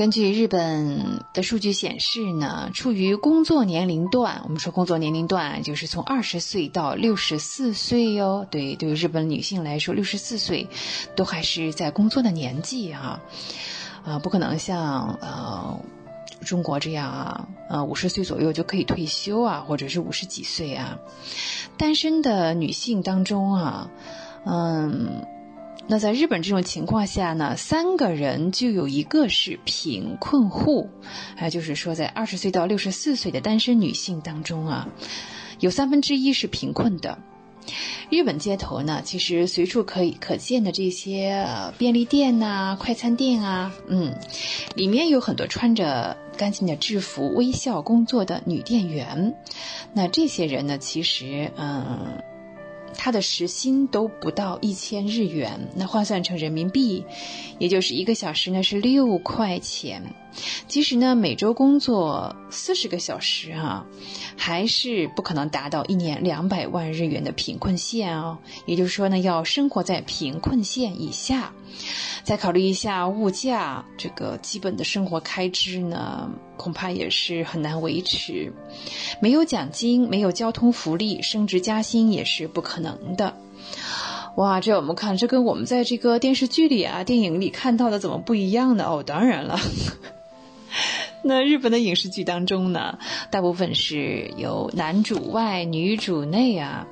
根据日本的数据显示呢，处于工作年龄段，我们说工作年龄段就是从二十岁到六十四岁哟。对，对于日本女性来说，六十四岁都还是在工作的年纪哈，啊，不可能像呃中国这样啊，呃五十岁左右就可以退休啊，或者是五十几岁啊。单身的女性当中啊，嗯。那在日本这种情况下呢，三个人就有一个是贫困户，还就是说，在二十岁到六十四岁的单身女性当中啊，有三分之一是贫困的。日本街头呢，其实随处可以可见的这些便利店呐、快餐店啊，嗯，里面有很多穿着干净的制服、微笑工作的女店员。那这些人呢，其实嗯。他的时薪都不到一千日元，那换算成人民币，也就是一个小时呢是六块钱。即使呢每周工作四十个小时啊，还是不可能达到一年两百万日元的贫困线哦。也就是说呢，要生活在贫困线以下。再考虑一下物价，这个基本的生活开支呢，恐怕也是很难维持。没有奖金，没有交通福利，升职加薪也是不可能的。哇，这我们看，这跟我们在这个电视剧里啊、电影里看到的怎么不一样呢？哦，当然了。那日本的影视剧当中呢，大部分是由男主外女主内啊，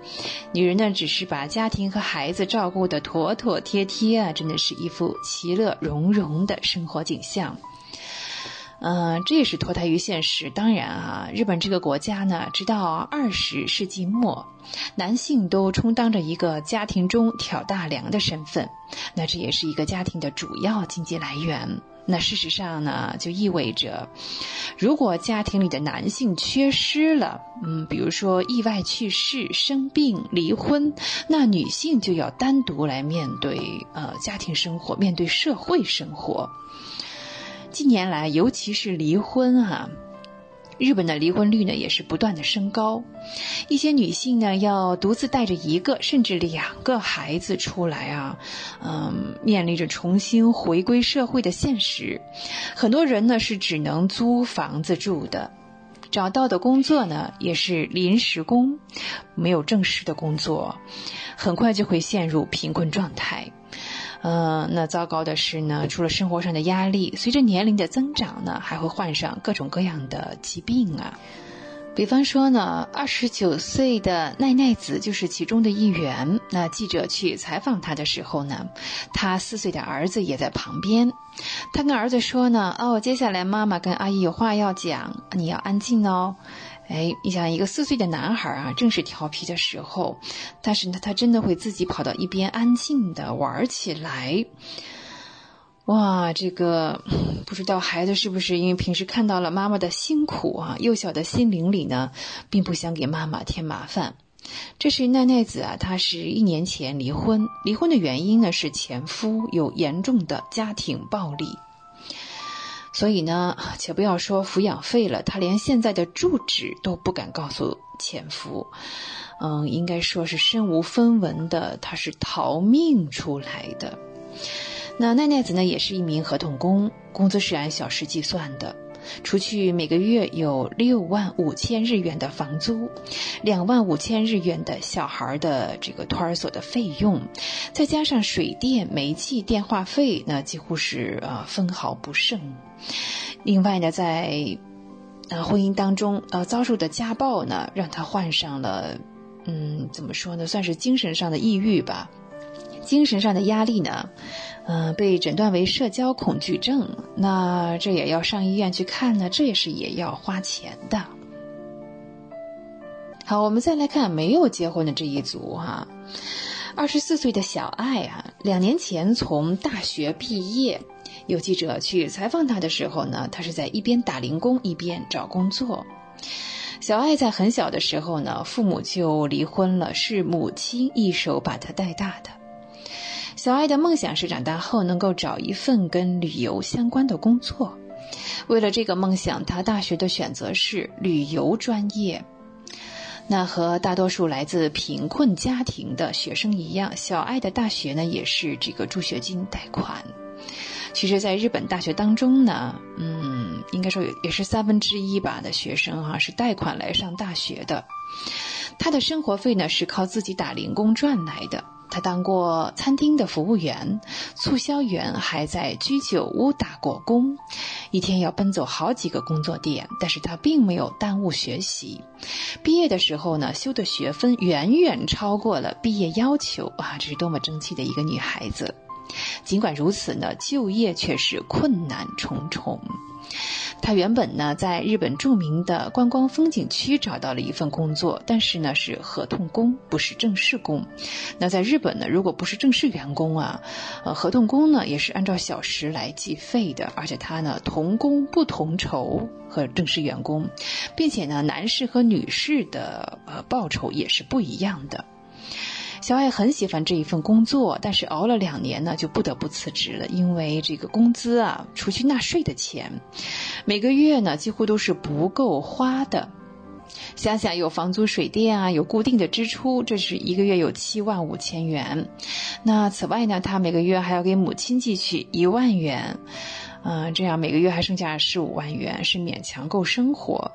女人呢只是把家庭和孩子照顾的妥妥帖帖啊，真的是一副其乐融融的生活景象。嗯，这也是脱胎于现实。当然啊，日本这个国家呢，直到二十世纪末，男性都充当着一个家庭中挑大梁的身份，那这也是一个家庭的主要经济来源。那事实上呢，就意味着，如果家庭里的男性缺失了，嗯，比如说意外去世、生病、离婚，那女性就要单独来面对呃家庭生活，面对社会生活。近年来，尤其是离婚啊。日本的离婚率呢也是不断的升高，一些女性呢要独自带着一个甚至两个孩子出来啊，嗯，面临着重新回归社会的现实。很多人呢是只能租房子住的，找到的工作呢也是临时工，没有正式的工作，很快就会陷入贫困状态。嗯，那糟糕的是呢，除了生活上的压力，随着年龄的增长呢，还会患上各种各样的疾病啊。比方说呢，二十九岁的奈奈子就是其中的一员。那记者去采访她的时候呢，她四岁的儿子也在旁边。她跟儿子说呢：“哦，接下来妈妈跟阿姨有话要讲，你要安静哦。”哎，你想一个四岁的男孩啊，正是调皮的时候，但是呢，他真的会自己跑到一边安静的玩起来。哇，这个不知道孩子是不是因为平时看到了妈妈的辛苦啊，幼小的心灵里呢，并不想给妈妈添麻烦。这是奈奈子啊，她是一年前离婚，离婚的原因呢是前夫有严重的家庭暴力。所以呢，且不要说抚养费了，他连现在的住址都不敢告诉前夫。嗯，应该说是身无分文的，他是逃命出来的。那奈奈子呢，也是一名合同工，工资是按小时计算的。除去每个月有六万五千日元的房租，两万五千日元的小孩的这个托儿所的费用，再加上水电、煤气、电话费，那几乎是呃分毫不剩。另外呢，在呃婚姻当中呃遭受的家暴呢，让他患上了嗯怎么说呢，算是精神上的抑郁吧。精神上的压力呢，嗯，被诊断为社交恐惧症。那这也要上医院去看呢，这也是也要花钱的。好，我们再来看没有结婚的这一组哈，二十四岁的小爱啊，两年前从大学毕业。有记者去采访他的时候呢，他是在一边打零工一边找工作。小爱在很小的时候呢，父母就离婚了，是母亲一手把他带大的。小爱的梦想是长大后能够找一份跟旅游相关的工作。为了这个梦想，他大学的选择是旅游专业。那和大多数来自贫困家庭的学生一样，小爱的大学呢也是这个助学金贷款。其实，在日本大学当中呢，嗯，应该说也也是三分之一吧的学生哈是贷款来上大学的。他的生活费呢是靠自己打零工赚来的。他当过餐厅的服务员、促销员，还在居酒屋打过工，一天要奔走好几个工作店。但是他并没有耽误学习，毕业的时候呢，修的学分远远超过了毕业要求啊！这是多么争气的一个女孩子。尽管如此呢，就业却是困难重重。他原本呢在日本著名的观光风景区找到了一份工作，但是呢是合同工，不是正式工。那在日本呢，如果不是正式员工啊，呃，合同工呢也是按照小时来计费的，而且他呢同工不同酬和正式员工，并且呢男士和女士的呃报酬也是不一样的。小爱很喜欢这一份工作，但是熬了两年呢，就不得不辞职了。因为这个工资啊，除去纳税的钱，每个月呢几乎都是不够花的。想想有房租、水电啊，有固定的支出，这是一个月有七万五千元。那此外呢，他每个月还要给母亲寄去一万元，嗯，这样每个月还剩下十五万元，是勉强够生活。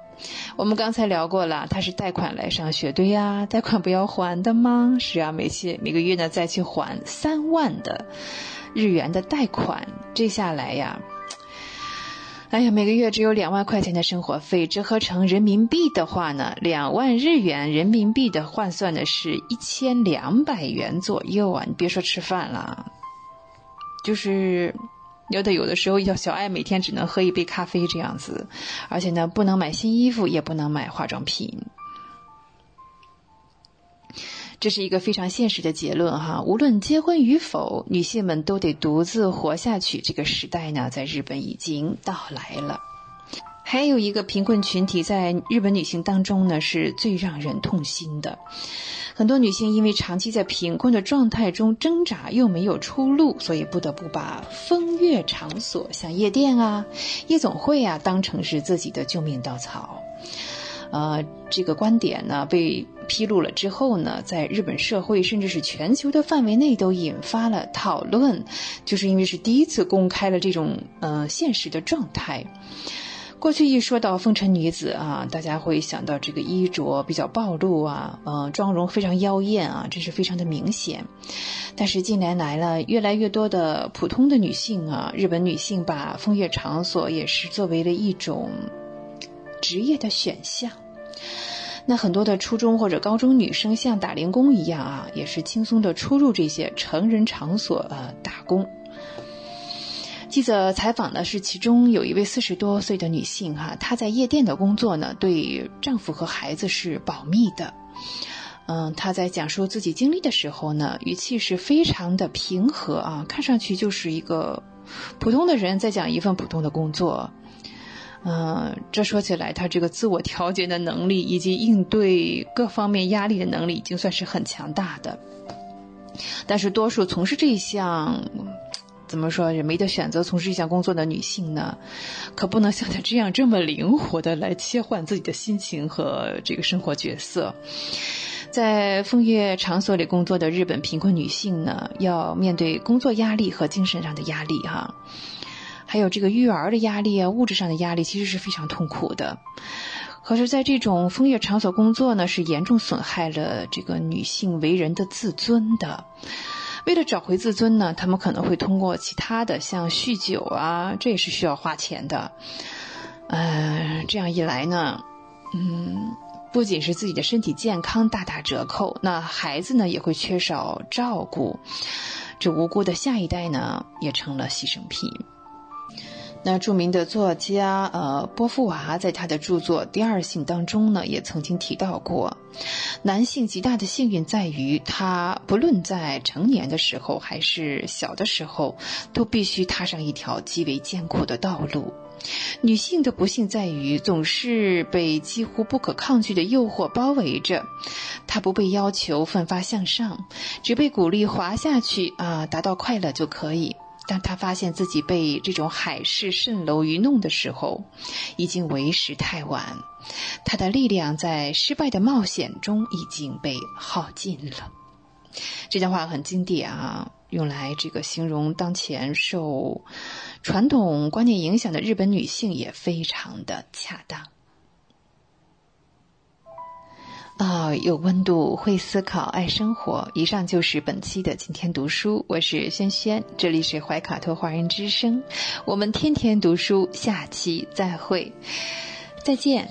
我们刚才聊过了，他是贷款来上学，对呀，贷款不要还的吗？是啊，每期每个月呢再去还三万的日元的贷款，这下来呀，哎呀，每个月只有两万块钱的生活费，折合成人民币的话呢，两万日元人民币的换算的是一千两百元左右啊！你别说吃饭了，就是。有的有的时候，要小爱每天只能喝一杯咖啡这样子，而且呢，不能买新衣服，也不能买化妆品。这是一个非常现实的结论哈。无论结婚与否，女性们都得独自活下去。这个时代呢，在日本已经到来了。还有一个贫困群体，在日本女性当中呢，是最让人痛心的。很多女性因为长期在贫困的状态中挣扎，又没有出路，所以不得不把风月场所，像夜店啊、夜总会啊，当成是自己的救命稻草。呃，这个观点呢被披露了之后呢，在日本社会甚至是全球的范围内都引发了讨论，就是因为是第一次公开了这种呃现实的状态。过去一说到风尘女子啊，大家会想到这个衣着比较暴露啊，呃，妆容非常妖艳啊，这是非常的明显。但是近年来呢，越来越多的普通的女性啊，日本女性把风月场所也是作为了一种职业的选项。那很多的初中或者高中女生像打零工一样啊，也是轻松的出入这些成人场所呃打工。记者采访的是其中有一位四十多岁的女性，哈，她在夜店的工作呢，对丈夫和孩子是保密的。嗯，她在讲述自己经历的时候呢，语气是非常的平和啊，看上去就是一个普通的人在讲一份普通的工作。嗯，这说起来，她这个自我调节的能力以及应对各方面压力的能力，已经算是很强大的。但是，多数从事这一项。怎么说也没得选择从事一项工作的女性呢？可不能像她这样这么灵活的来切换自己的心情和这个生活角色。在风月场所里工作的日本贫困女性呢，要面对工作压力和精神上的压力哈。还有这个育儿的压力啊，物质上的压力，其实是非常痛苦的。可是，在这种风月场所工作呢，是严重损害了这个女性为人的自尊的。为了找回自尊呢，他们可能会通过其他的，像酗酒啊，这也是需要花钱的。呃，这样一来呢，嗯，不仅是自己的身体健康大打折扣，那孩子呢也会缺少照顾，这无辜的下一代呢也成了牺牲品。那著名的作家呃波伏娃在他的著作《第二性》当中呢，也曾经提到过，男性极大的幸运在于，他不论在成年的时候还是小的时候，都必须踏上一条极为艰苦的道路。女性的不幸在于，总是被几乎不可抗拒的诱惑包围着，她不被要求奋发向上，只被鼓励滑下去啊，达到快乐就可以。当他发现自己被这种海市蜃楼愚弄的时候，已经为时太晚，他的力量在失败的冒险中已经被耗尽了。这段话很经典啊，用来这个形容当前受传统观念影响的日本女性也非常的恰当。啊，有温度，会思考，爱生活。以上就是本期的今天读书，我是轩轩，这里是怀卡托华人之声，我们天天读书，下期再会，再见。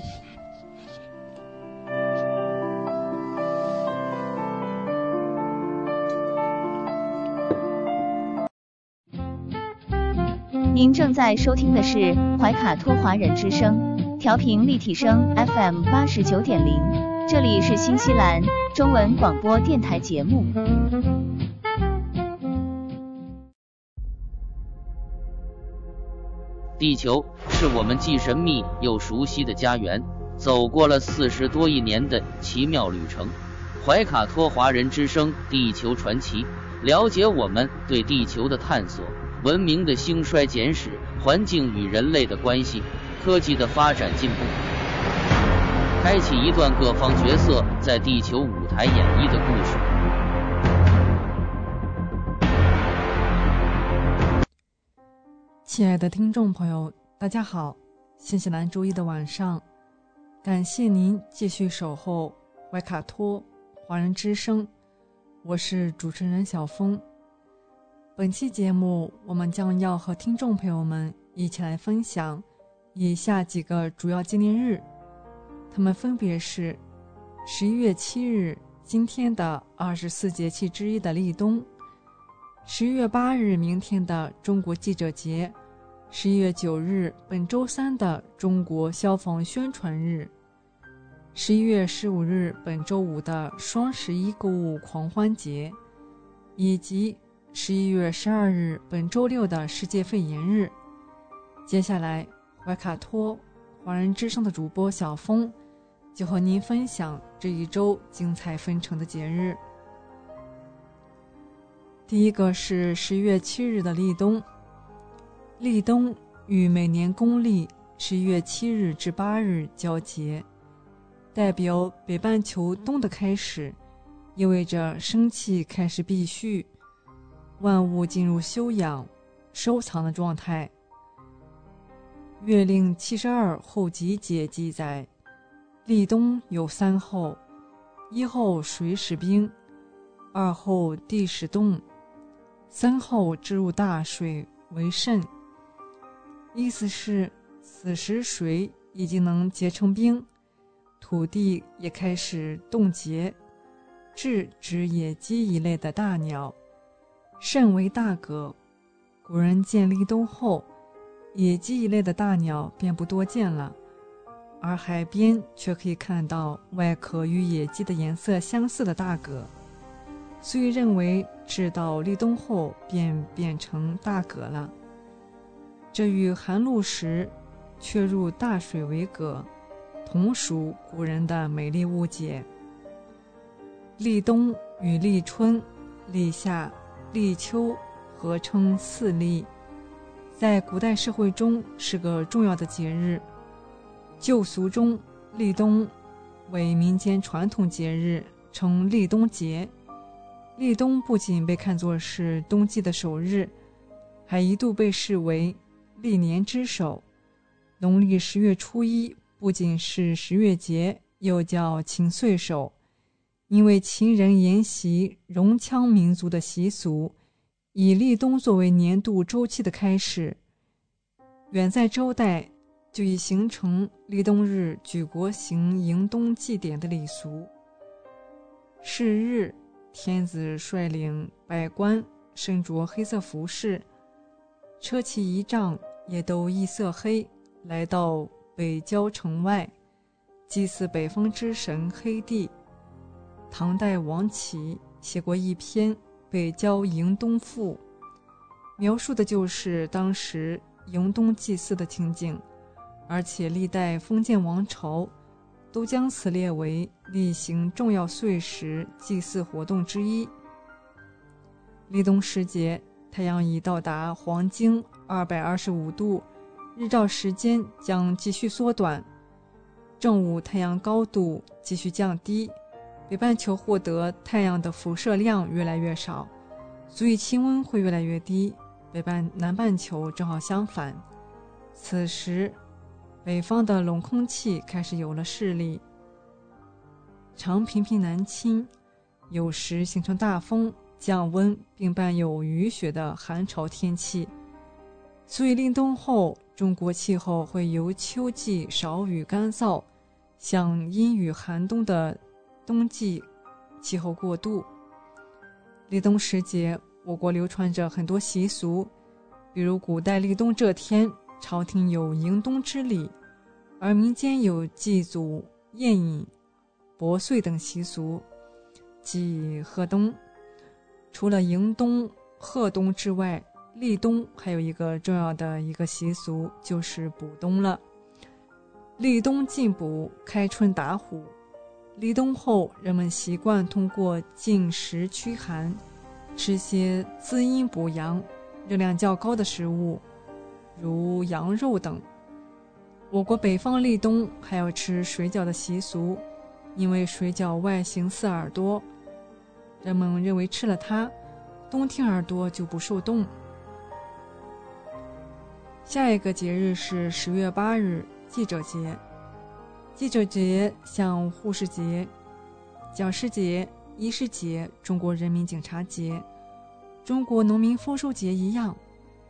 您正在收听的是怀卡托华人之声，调频立体声 FM 八十九点零，这里是新西兰中文广播电台节目。
地球是我们既神秘又熟悉的家园，走过了四十多亿年的奇妙旅程。怀卡托华人之声《地球传奇》，了解我们对地球的探索。文明的兴衰简史，环境与人类的关系，科技的发展进步，开启一段各方角色在地球舞台演绎的故事。
亲爱的听众朋友，大家好！新西兰周一的晚上，感谢您继续守候怀卡托华人之声，我是主持人小峰。本期节目，我们将要和听众朋友们一起来分享以下几个主要纪念日，它们分别是：十一月七日，今天的二十四节气之一的立冬；十一月八日，明天的中国记者节；十一月九日，本周三的中国消防宣传日；十一月十五日，本周五的双十一购物狂欢节，以及。十一月十二日，本周六的世界肺炎日。接下来，怀卡托华人之声的主播小峰就和您分享这一周精彩纷呈的节日。第一个是十一月七日的立冬。立冬与每年公历十一月七日至八日交接，代表北半球冬的开始，意味着生气开始闭蓄。万物进入休养、收藏的状态。《月令七十二候集解》记载，立冬有三候：一候水始冰，二候地始冻，三候置入大水为肾。意思是，此时水已经能结成冰，土地也开始冻结。雉指野鸡一类的大鸟。肾为大蛤，古人见立冬后，野鸡一类的大鸟便不多见了，而海边却可以看到外壳与野鸡的颜色相似的大蛤，所以认为至到立冬后便变成大蛤了。这与寒露时却入大水为蛤，同属古人的美丽误解。立冬与立春、立夏。立秋合称四立，在古代社会中是个重要的节日。旧俗中，立冬为民间传统节日，称立冬节。立冬不仅被看作是冬季的首日，还一度被视为历年之首。农历十月初一不仅是十月节，又叫秦岁首，因为秦人沿袭戎羌民族的习俗，以立冬作为年度周期的开始。远在周代就已形成立冬日举国行迎冬祭典的礼俗。是日，天子率领百官身着黑色服饰，车骑仪仗也都一色黑，来到北郊城外，祭祀北方之神黑帝。唐代王琦写过一篇《北郊迎冬赋》，描述的就是当时迎冬祭祀的情景，而且历代封建王朝。都将此列为例行重要岁时祭祀活动之一。立冬时节，太阳已到达黄经二百二十五度，日照时间将继续缩短。正午，太阳高度继续降低，北半球获得太阳的辐射量越来越少，所以气温会越来越低。北半南半球正好相反，此时。北方的冷空气开始有了势力，常频频南侵，有时形成大风、降温，并伴有雨雪的寒潮天气。所以立冬后，中国气候会由秋季少雨干燥，向阴雨寒冬的冬季气候过渡。立冬时节，我国流传着很多习俗，比如古代立冬这天。朝廷有迎冬之礼，而民间有祭祖、宴饮、薄岁等习俗，即贺冬。除了迎冬、贺冬之外，立冬还有一个重要的一个习俗，就是补冬了。立冬进补，开春打虎。立冬后，人们习惯通过进食驱寒，吃些滋阴补阳、热量较高的食物。如羊肉等，我国北方立冬还要吃水饺的习俗，因为水饺外形似耳朵，人们认为吃了它，冬天耳朵就不受冻。下一个节日是十月八日，记者节。记者节像护士节、讲师节、医师节、中国人民警察节、中国农民丰收节一样。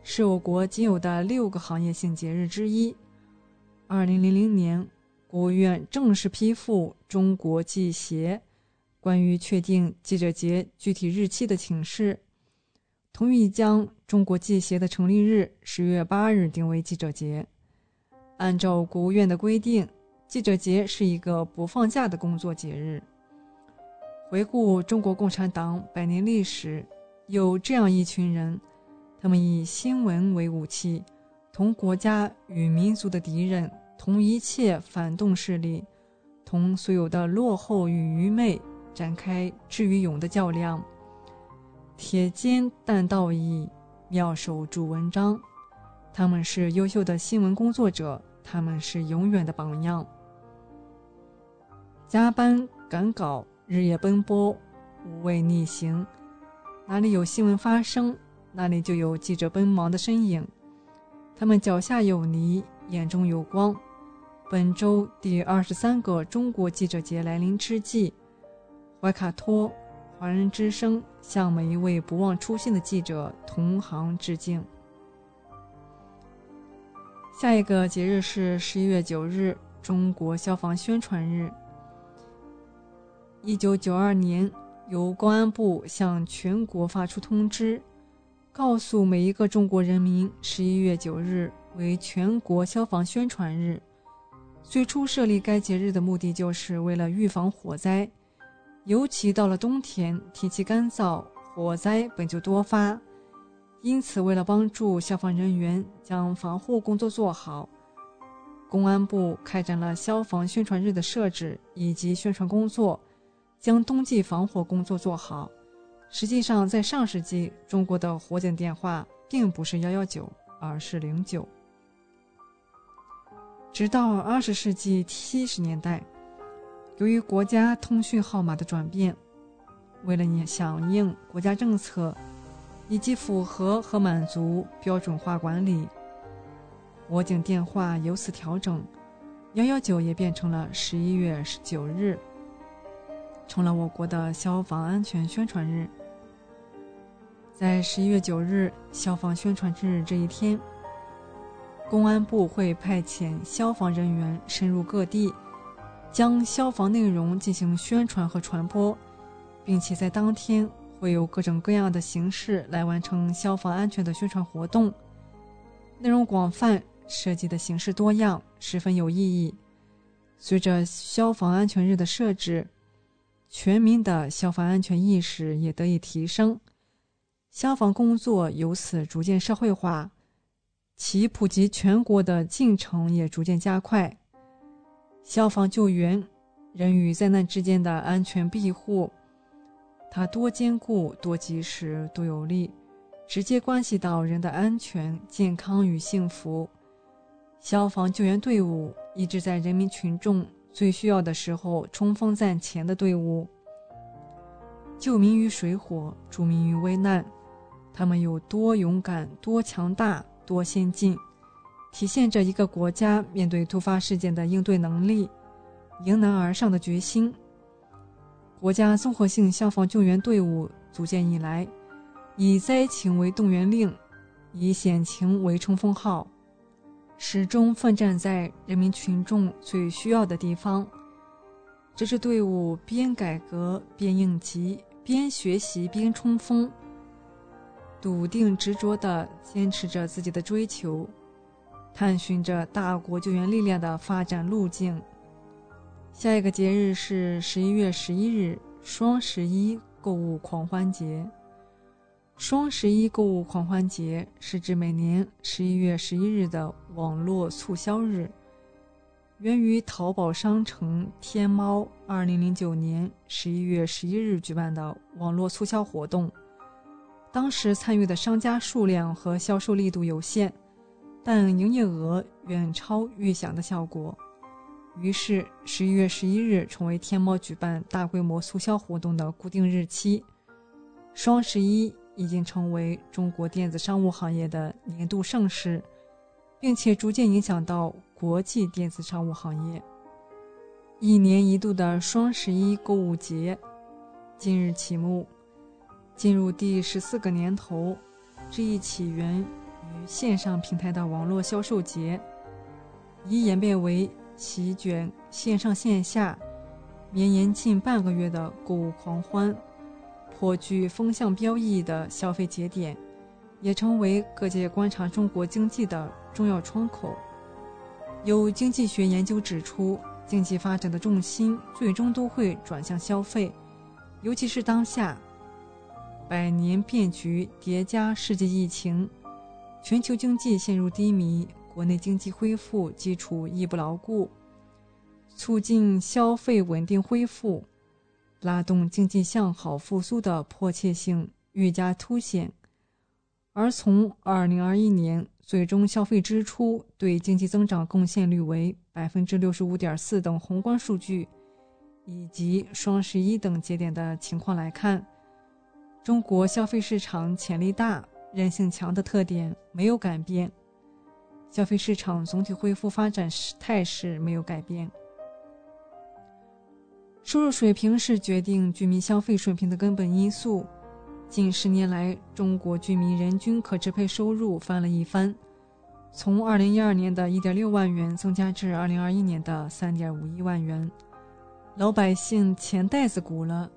是我国仅有的六个行业性节日之一。二零零零年，国务院正式批复《中国记协关于确定记者节具体日期的请示》，同意将中国记协的成立日十月八日定为记者节。按照国务院的规定，记者节是一个不放假的工作节日。回顾中国共产党百年历史，有这样一群人。他们以新闻为武器，同国家与民族的敌人，同一切反动势力，同所有的落后与愚昧展开智与勇的较量。铁肩担道义，妙手著文章。他们是优秀的新闻工作者，他们是永远的榜样。加班赶稿，日夜奔波，无畏逆行，哪里有新闻发生？那里就有记者奔忙的身影，他们脚下有泥，眼中有光。本周第二十三个中国记者节来临之际，怀卡托华人之声向每一位不忘初心的记者同行致敬。下一个节日是十一月九日，中国消防宣传日。一九九二年，由公安部向全国发出通知。告诉每一个中国人民，十一月九日为全国消防宣传日。最初设立该节日的目的，就是为了预防火灾。尤其到了冬天，天气干燥，火灾本就多发，因此为了帮助消防人员将防护工作做好，公安部开展了消防宣传日的设置以及宣传工作，将冬季防火工作做好。实际上，在上世纪，中国的火警电话并不是幺幺九，而是零九。直到二十世纪七十年代，由于国家通讯号码的转变，为了响应国家政策，以及符合和满足标准化管理，火警电话由此调整，幺幺九也变成了十一月十九日，成了我国的消防安全宣传日。在十一月九日消防宣传日这一天，公安部会派遣消防人员深入各地，将消防内容进行宣传和传播，并且在当天会有各种各样的形式来完成消防安全的宣传活动，内容广泛，设计的形式多样，十分有意义。随着消防安全日的设置，全民的消防安全意识也得以提升。消防工作由此逐渐社会化，其普及全国的进程也逐渐加快。消防救援，人与灾难之间的安全庇护，它多坚固、多及时、多有力，直接关系到人的安全、健康与幸福。消防救援队伍一直在人民群众最需要的时候冲锋在前的队伍，救民于水火，助民于危难。他们有多勇敢、多强大、多先进，体现着一个国家面对突发事件的应对能力、迎难而上的决心。国家综合性消防救援队伍组建以来，以灾情为动员令，以险情为冲锋号，始终奋战在人民群众最需要的地方。这支队伍边改革边应急，边学习边冲锋。笃定执着地坚持着自己的追求，探寻着大国救援力量的发展路径。下一个节日是十一月十一日，双十一购物狂欢节。双十一购物狂欢节是指每年十一月十一日的网络促销日，源于淘宝商城天猫二零零九年十一月十一日举办的网络促销活动。当时参与的商家数量和销售力度有限，但营业额远超预想的效果。于是，十一月十一日成为天猫举办大规模促销活动的固定日期。双十一已经成为中国电子商务行业的年度盛事，并且逐渐影响到国际电子商务行业。一年一度的双十一购物节今日启幕。进入第十四个年头，这一起源于线上平台的网络销售节，已演变为席卷线上线下、绵延近半个月的购物狂欢，颇具风向标意义的消费节点，也成为各界观察中国经济的重要窗口。有经济学研究指出，经济发展的重心最终都会转向消费，尤其是当下。百年变局叠加世界疫情，全球经济陷入低迷，国内经济恢复基础亦不牢固，促进消费稳定恢复、拉动经济向好复苏的迫切性愈加凸显。而从2021年最终消费支出对经济增长贡献率为百分之六十五点四等宏观数据，以及双十一等节点的情况来看。中国消费市场潜力大、韧性强的特点没有改变，消费市场总体恢复发展态势没有改变。收入水平是决定居民消费水平的根本因素。近十年来，中国居民人均可支配收入翻了一番，从2012年的1.6万元增加至2021年的3.51万元，老百姓钱袋子鼓了。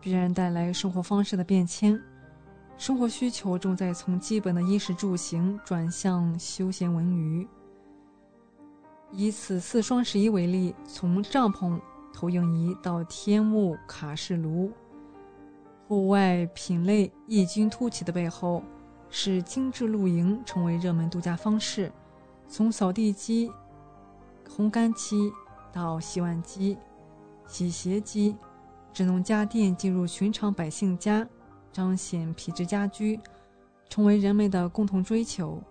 必然带来生活方式的变迁，生活需求正在从基本的衣食住行转向休闲文娱。以此次双十一为例，从帐篷、投影仪到天幕、卡式炉，户外品类异军突起的背后，是精致露营成为热门度假方式。从扫地机、烘干机到洗碗机、洗鞋机。智能家电进入寻常百姓家，彰显皮质家居，成为人们的共同追求。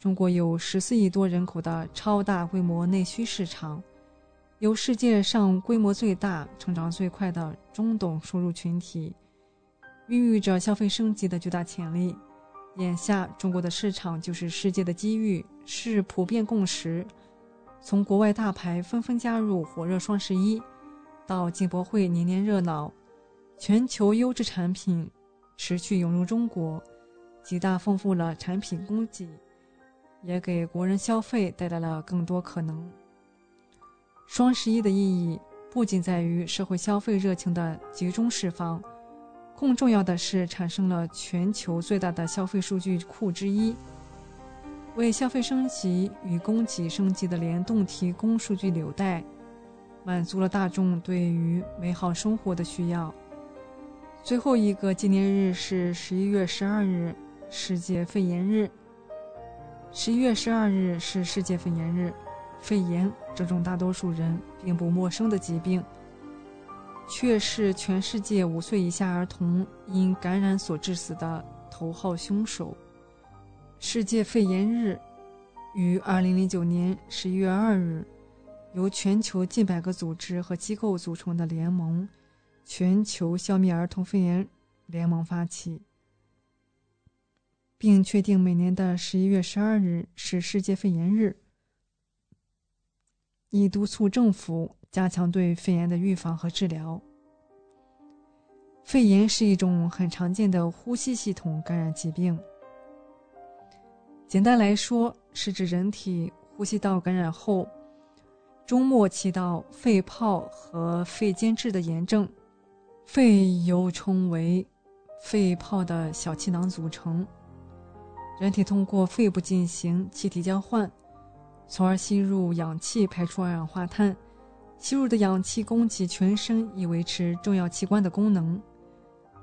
中国有十四亿多人口的超大规模内需市场，有世界上规模最大、成长最快的中等收入群体，孕育着消费升级的巨大潜力。眼下中国的市场就是世界的机遇，是普遍共识。从国外大牌纷纷加入火热双十一，到进博会年年热闹，全球优质产品持续涌入中国，极大丰富了产品供给，也给国人消费带来了更多可能。双十一的意义不仅在于社会消费热情的集中释放。更重要的是，产生了全球最大的消费数据库之一，为消费升级与供给升级的联动提供数据纽带，满足了大众对于美好生活的需要。最后一个纪念日是十一月十二日，世界肺炎日。十一月十二日是世界肺炎日，肺炎这种大多数人并不陌生的疾病。却是全世界五岁以下儿童因感染所致死的头号凶手。世界肺炎日于2009年11月2日，由全球近百个组织和机构组成的联盟——全球消灭儿童肺炎联盟发起，并确定每年的11月12日是世界肺炎日，以督促政府。加强对肺炎的预防和治疗。肺炎是一种很常见的呼吸系统感染疾病。简单来说，是指人体呼吸道感染后，中末期到肺泡和肺间质的炎症。肺又称为肺泡的小气囊组成。人体通过肺部进行气体交换，从而吸入氧气，排出二氧化碳。吸入的氧气供给全身，以维持重要器官的功能。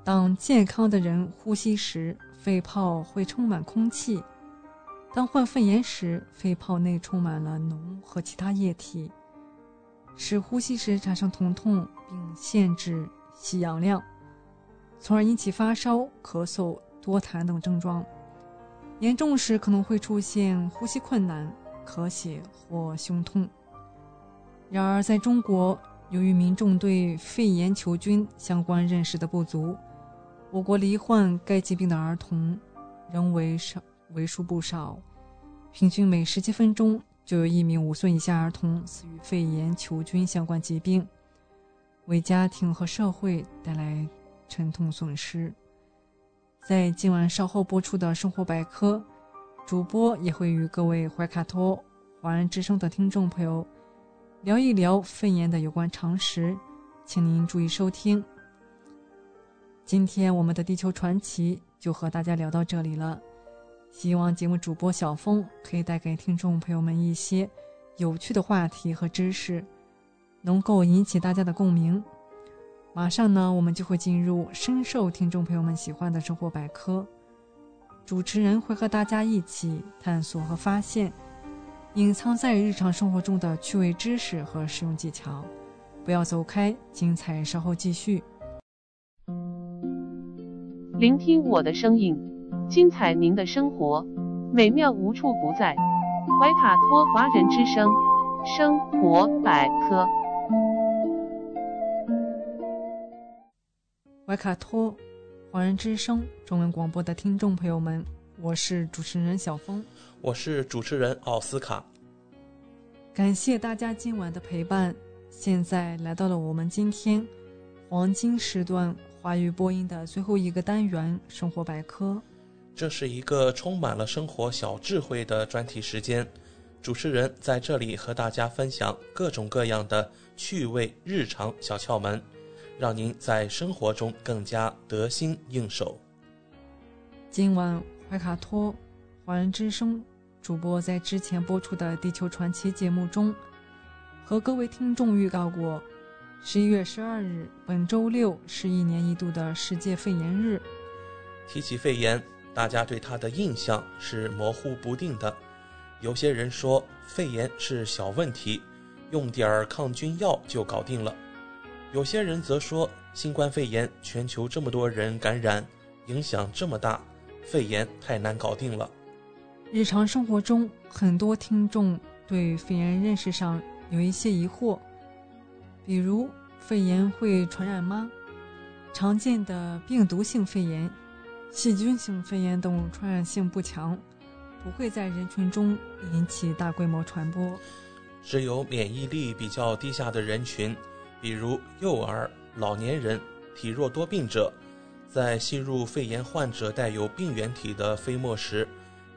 当健康的人呼吸时，肺泡会充满空气；当患肺炎时，肺泡内充满了脓和其他液体，使呼吸时产生疼痛，并限制吸氧量，从而引起发烧、咳嗽、多痰等症状。严重时可能会出现呼吸困难、咳血或胸痛。然而，在中国，由于民众对肺炎球菌相关认识的不足，我国罹患该疾病的儿童仍为少为数不少。平均每十七分钟就有一名五岁以下儿童死于肺炎球菌相关疾病，为家庭和社会带来沉痛损失。在今晚稍后播出的生活百科，主播也会与各位怀卡托华人之声的听众朋友。聊一聊肺炎的有关常识，请您注意收听。今天我们的地球传奇就和大家聊到这里了，希望节目主播小峰可以带给听众朋友们一些有趣的话题和知识，能够引起大家的共鸣。马上呢，我们就会进入深受听众朋友们喜欢的生活百科，主持人会和大家一起探索和发现。隐藏在日常生活中的趣味知识和实用技巧，不要走开，精彩稍后继续。
聆听我的声音，精彩您的生活，美妙无处不在。怀卡托华人之声，生活百科。
怀卡托华人之声中文广播的听众朋友们，我是主持人小峰。
我是主持人奥斯卡，
感谢大家今晚的陪伴。现在来到了我们今天黄金时段华语播音的最后一个单元——生活百科。
这是一个充满了生活小智慧的专题时间，主持人在这里和大家分享各种各样的趣味日常小窍门，让您在生活中更加得心应手。
今晚怀卡托华人之声。主播在之前播出的《地球传奇》节目中，和各位听众预告过，十一月十二日，本周六是一年一度的世界肺炎日。
提起肺炎，大家对它的印象是模糊不定的。有些人说肺炎是小问题，用点儿抗菌药就搞定了；有些人则说新冠肺炎全球这么多人感染，影响这么大，肺炎太难搞定了。
日常生活中，很多听众对肺炎认识上有一些疑惑，比如肺炎会传染吗？常见的病毒性肺炎细菌性肺炎等传染性不强，不会在人群中引起大规模传播。
只有免疫力比较低下的人群，比如幼儿、老年人、体弱多病者，在吸入肺炎患者带有病原体的飞沫时，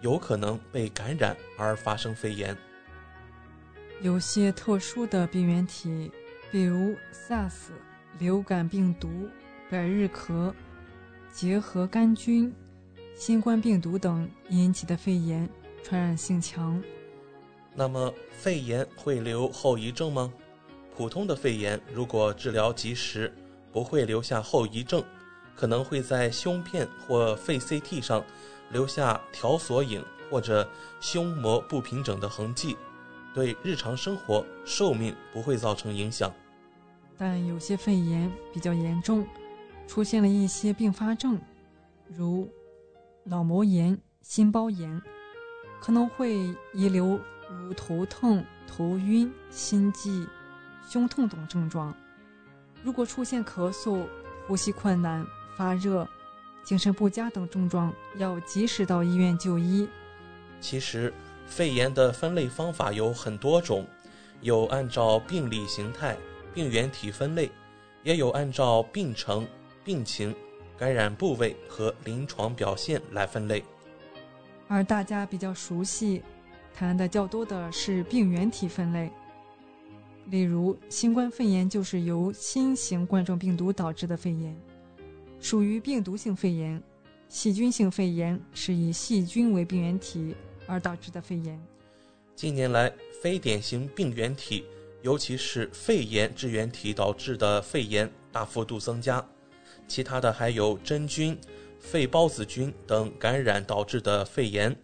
有可能被感染而发生肺炎。
有些特殊的病原体，比如 SARS、流感病毒、百日咳、结核杆菌、新冠病毒等引起的肺炎，传染性强。
那么，肺炎会留后遗症吗？普通的肺炎如果治疗及时，不会留下后遗症，可能会在胸片或肺 CT 上留下条索影或者胸膜不平整的痕迹，对日常生活寿命不会造成影响。
但有些肺炎比较严重，出现了一些并发症，如脑膜炎、心包炎，可能会遗留。如头痛、头晕、心悸、胸痛等症状。如果出现咳嗽、呼吸困难、发热、精神不佳等症状，要及时到医院就医。
其实，肺炎的分类方法有很多种，有按照病理形态、病原体分类，也有按照病程、病情、感染部位和临床表现来分类。
而大家比较熟悉。谈的较多的是病原体分类，例如新冠肺炎就是由新型冠状病毒导致的肺炎，属于病毒性肺炎；细菌性肺炎是以细菌为病原体而导致的肺炎。
近年来，非典型病原体，尤其是肺炎支原体导致的肺炎大幅度增加，其他的还有真菌、肺孢子菌等感染导致的肺炎。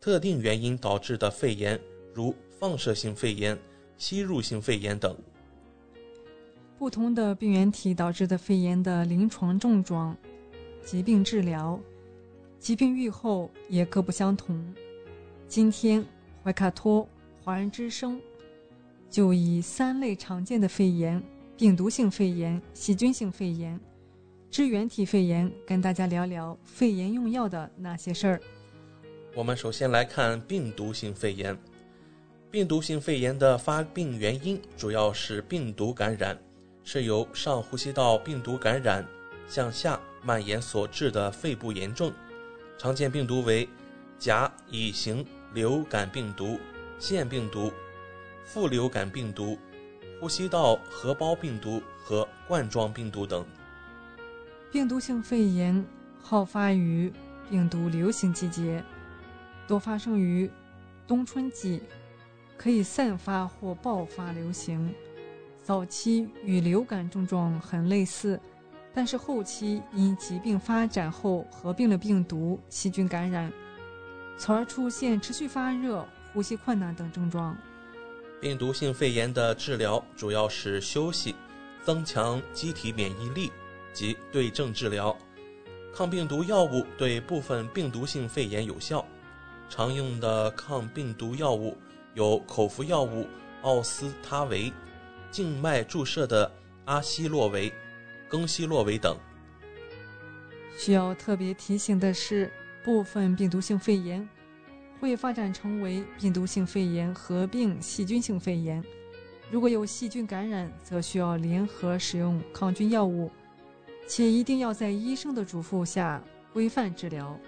特定原因导致的肺炎，如放射性肺炎、吸入性肺炎等。
不同的病原体导致的肺炎的临床症状、疾病治疗、疾病愈后也各不相同。今天，怀卡托华人之声就以三类常见的肺炎：病毒性肺炎、细菌性肺炎、支原体肺炎，跟大家聊聊肺炎用药的那些事儿。
我们首先来看病毒性肺炎。病毒性肺炎的发病原因主要是病毒感染，是由上呼吸道病毒感染向下蔓延所致的肺部炎症。常见病毒为甲乙型流感病毒、腺病毒、副流感病毒、呼吸道合胞病毒和冠状病毒等。
病毒性肺炎好发于病毒流行季节。多发生于冬春季，可以散发或爆发流行。早期与流感症状很类似，但是后期因疾病发展后合并了病毒、细菌感染，从而出现持续发热、呼吸困难等症状。
病毒性肺炎的治疗主要是休息、增强机体免疫力及对症治疗。抗病毒药物对部分病毒性肺炎有效。常用的抗病毒药物有口服药物奥司他韦、静脉注射的阿昔洛韦、更昔洛韦等。
需要特别提醒的是，部分病毒性肺炎会发展成为病毒性肺炎合并细菌性肺炎。如果有细菌感染，则需要联合使用抗菌药物，且一定要在医生的嘱咐下规范治疗。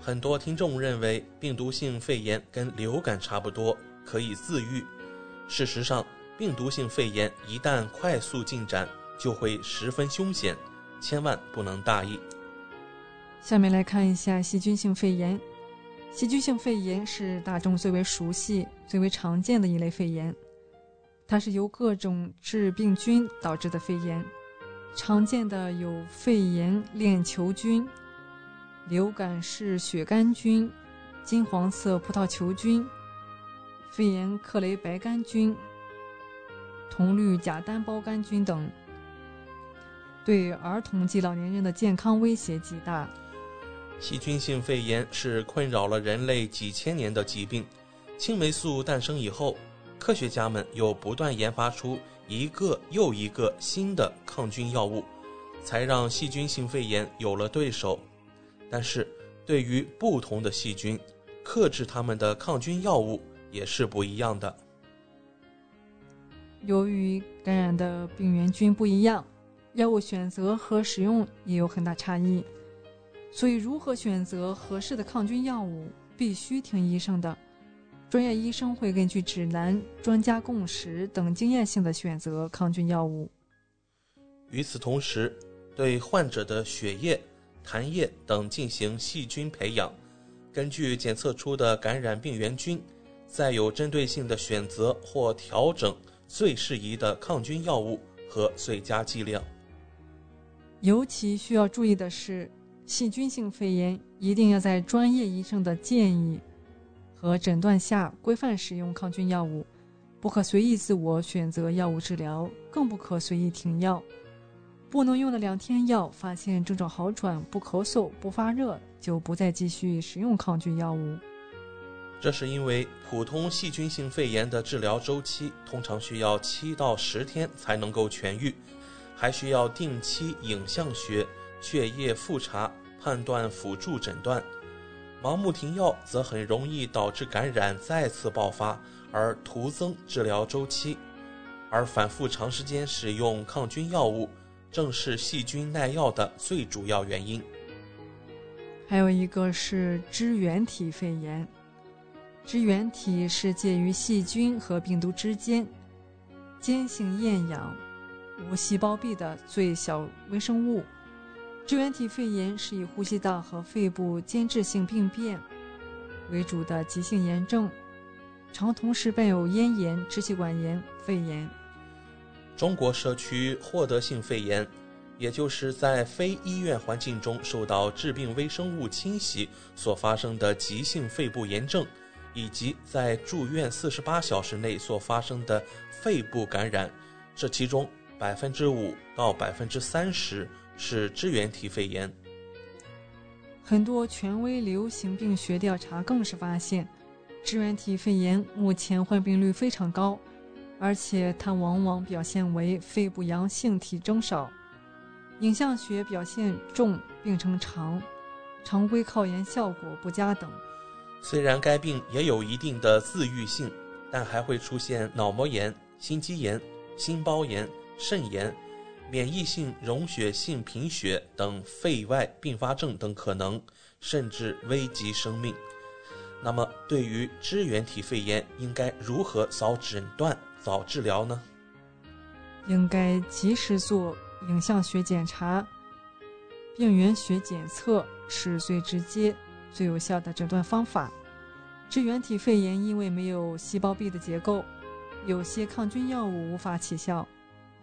很多听众认为病毒性肺炎跟流感差不多，可以自愈。事实上，病毒性肺炎一旦快速进展，就会十分凶险，千万不能大意。
下面来看一下细菌性肺炎。细菌性肺炎是大众最为熟悉、最为常见的一类肺炎，它是由各种致病菌导致的肺炎，常见的有肺炎链球菌。流感式血杆菌、金黄色葡萄球菌、肺炎克雷白杆菌、铜绿假单胞杆菌等，对儿童及老年人的健康威胁极大。
细菌性肺炎是困扰了人类几千年的疾病。青霉素诞生以后，科学家们又不断研发出一个又一个新的抗菌药物，才让细菌性肺炎有了对手。但是对于不同的细菌，克制它们的抗菌药物也是不一样的。
由于感染的病原菌不一样，药物选择和使用也有很大差异，所以如何选择合适的抗菌药物，必须听医生的。专业医生会根据指南、专家共识等经验性的选择抗菌药物。
与此同时，对患者的血液、痰液等进行细菌培养，根据检测出的感染病原菌，再有针对性的选择或调整最适宜的抗菌药物和最佳剂量。
尤其需要注意的是，细菌性肺炎一定要在专业医生的建议和诊断下规范使用抗菌药物，不可随意自我选择药物治疗，更不可随意停药。不能用了两天药，发现症状好转，不咳嗽、不发热，就不再继续使用抗菌药物。
这是因为普通细菌性肺炎的治疗周期通常需要七到十天才能够痊愈，还需要定期影像学、血液复查判断辅助诊断。盲目停药则很容易导致感染再次爆发，而徒增治疗周期。而反复长时间使用抗菌药物。正是细菌耐药的最主要原因。
还有一个是支原体肺炎，支原体是介于细菌和病毒之间，间性厌氧、无细胞壁的最小微生物。支原体肺炎是以呼吸道和肺部间质性病变为主的急性炎症，常同时伴有咽炎、支气管炎、肺炎。
中国社区获得性肺炎，也就是在非医院环境中受到致病微生物侵袭所发生的急性肺部炎症，以及在住院四十八小时内所发生的肺部感染，这其中百分之五到百分之三十是支原体肺炎。
很多权威流行病学调查更是发现，支原体肺炎目前患病率非常高。而且它往往表现为肺部阳性体征少，影像学表现重，病程长，常规抗炎效果不佳等。
虽然该病也有一定的自愈性，但还会出现脑膜炎、心肌炎、心包炎、肾炎、免疫性溶血性贫血等肺外并发症等可能，甚至危及生命。那么，对于支原体肺炎，应该如何早诊断？早治疗呢？
应该及时做影像学检查，病原学检测是最直接、最有效的诊断方法。支原体肺炎因为没有细胞壁的结构，有些抗菌药物无法起效，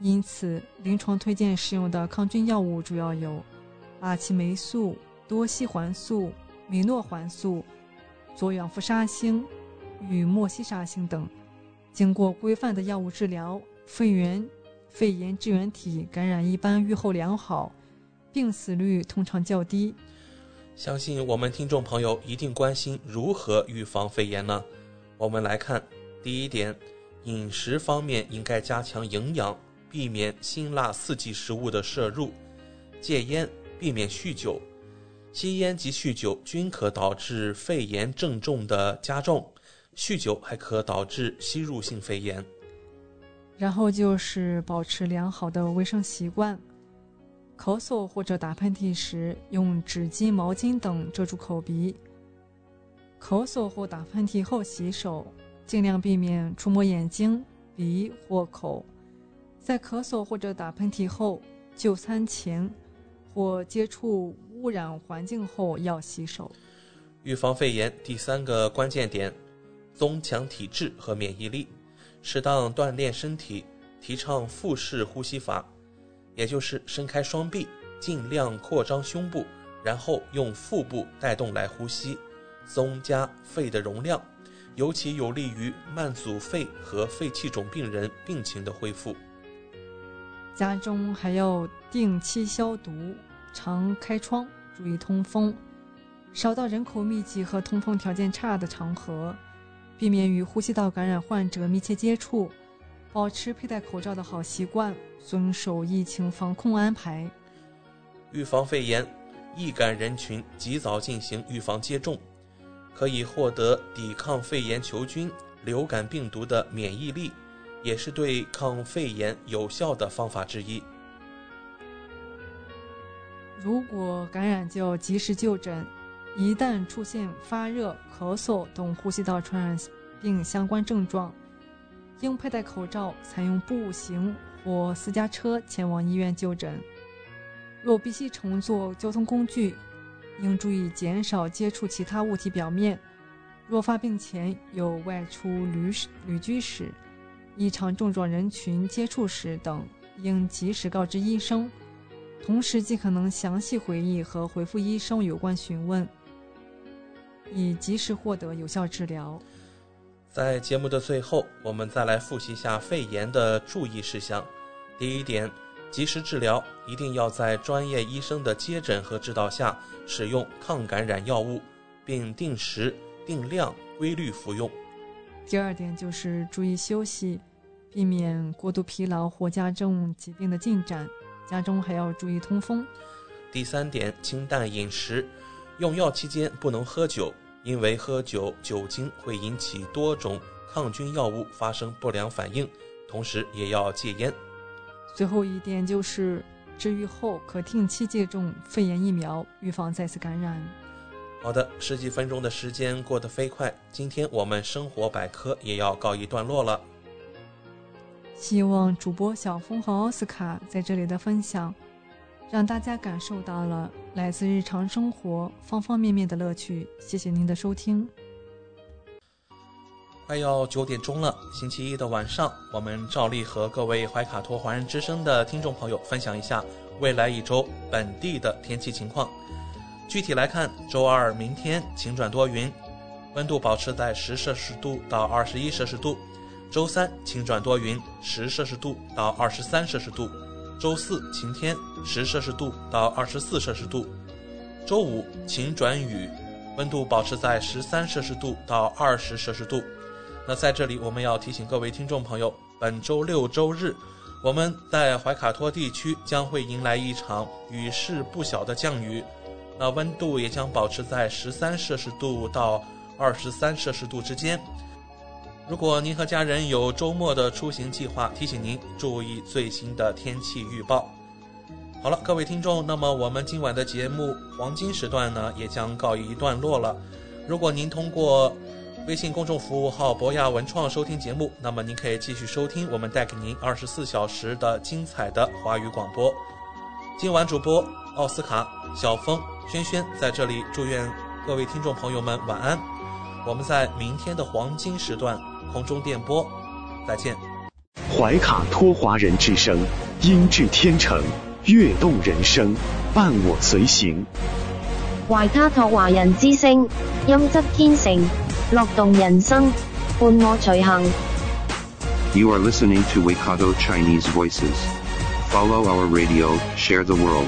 因此临床推荐使用的抗菌药物主要有阿奇霉素、多西环素、米诺环素、左氧氟沙星与莫西沙星等。经过规范的药物治疗，肺炎、肺炎支原体感染一般预后良好，病死率通常较低。
相信我们听众朋友一定关心如何预防肺炎呢？我们来看，第一点，饮食方面应该加强营养，避免辛辣刺激食物的摄入，戒烟，避免酗酒。吸烟及酗酒均可导致肺炎症状的加重。酗酒还可导致吸入性肺炎。
然后就是保持良好的卫生习惯，咳嗽或者打喷嚏时用纸巾、毛巾等遮住口鼻。咳嗽或打喷嚏后洗手，尽量避免触摸眼睛、鼻或口。在咳嗽或者打喷嚏后、就餐前或接触污染环境后要洗手。
预防肺炎第三个关键点。增强体质和免疫力，适当锻炼身体，提倡腹式呼吸法，也就是伸开双臂，尽量扩张胸部，然后用腹部带动来呼吸，增加肺的容量，尤其有利于慢阻肺和肺气肿病人病情的恢复。
家中还要定期消毒，常开窗，注意通风，少到人口密集和通风条件差的场合。避免与呼吸道感染患者密切接触，保持佩戴口罩的好习惯，遵守疫情防控安排。
预防肺炎，易感人群及早进行预防接种，可以获得抵抗肺炎球菌、流感病毒的免疫力，也是对抗肺炎有效的方法之一。
如果感染就及时就诊，一旦出现发热、咳嗽等呼吸道传染病相关症状，应佩戴口罩，采用步行或私家车前往医院就诊。若必须乘坐交通工具，应注意减少接触其他物体表面。若发病前有外出旅旅居史、异常症状人群接触史等，应及时告知医生。同时，尽可能详细回忆和回复医生有关询问，以及时获得有效治疗。
在节目的最后，我们再来复习一下肺炎的注意事项。第一点，及时治疗，一定要在专业医生的接诊和指导下使用抗感染药物，并定时、定量、规律服用。
第二点就是注意休息，避免过度疲劳或加重疾病的进展。家中还要注意通风。
第三点，清淡饮食，用药期间不能喝酒，因为喝酒酒精会引起多种抗菌药物发生不良反应，同时也要戒烟。
最后一点就是治愈后可定期接种肺炎疫苗，预防再次感染。
好的，十几分钟的时间过得飞快，今天我们生活百科也要告一段落了。
希望主播小峰和奥斯卡在这里的分享，让大家感受到了来自日常生活方方面面的乐趣。谢谢您的收听。
快要九点钟了，星期一的晚上，我们照例和各位怀卡托华人之声的听众朋友分享一下未来一周本地的天气情况。具体来看，周二明天晴转多云，温度保持在十摄氏度到二十一摄氏度。周三晴转多云，十摄氏度到二十三摄氏度；周四晴天，十摄氏度到二十四摄氏度；周五晴转雨，温度保持在十三摄氏度到二十摄氏度。那在这里，我们要提醒各位听众朋友，本周六周日，我们在怀卡托地区将会迎来一场雨势不小的降雨，那温度也将保持在十三摄氏度到二十三摄氏度之间。如果您和家人有周末的出行计划，提醒您注意最新的天气预报。好了，各位听众，那么我们今晚的节目黄金时段呢，也将告一段落了。如果您通过微信公众服务号博雅文创收听节目，那么您可以继续收听我们带给您二十四小时的精彩的华语广播。今晚主播奥斯卡、小峰、轩轩在这里祝愿各位听众朋友们晚安。我们在明天的黄金时段。空中电波，再见。
怀卡托华人之声，音质天成，悦动人生，伴我随行。
怀卡托华人之声，音质天成，乐动人生，伴我随行。
You are listening to Waikato Chinese Voices. Follow our radio, share the world.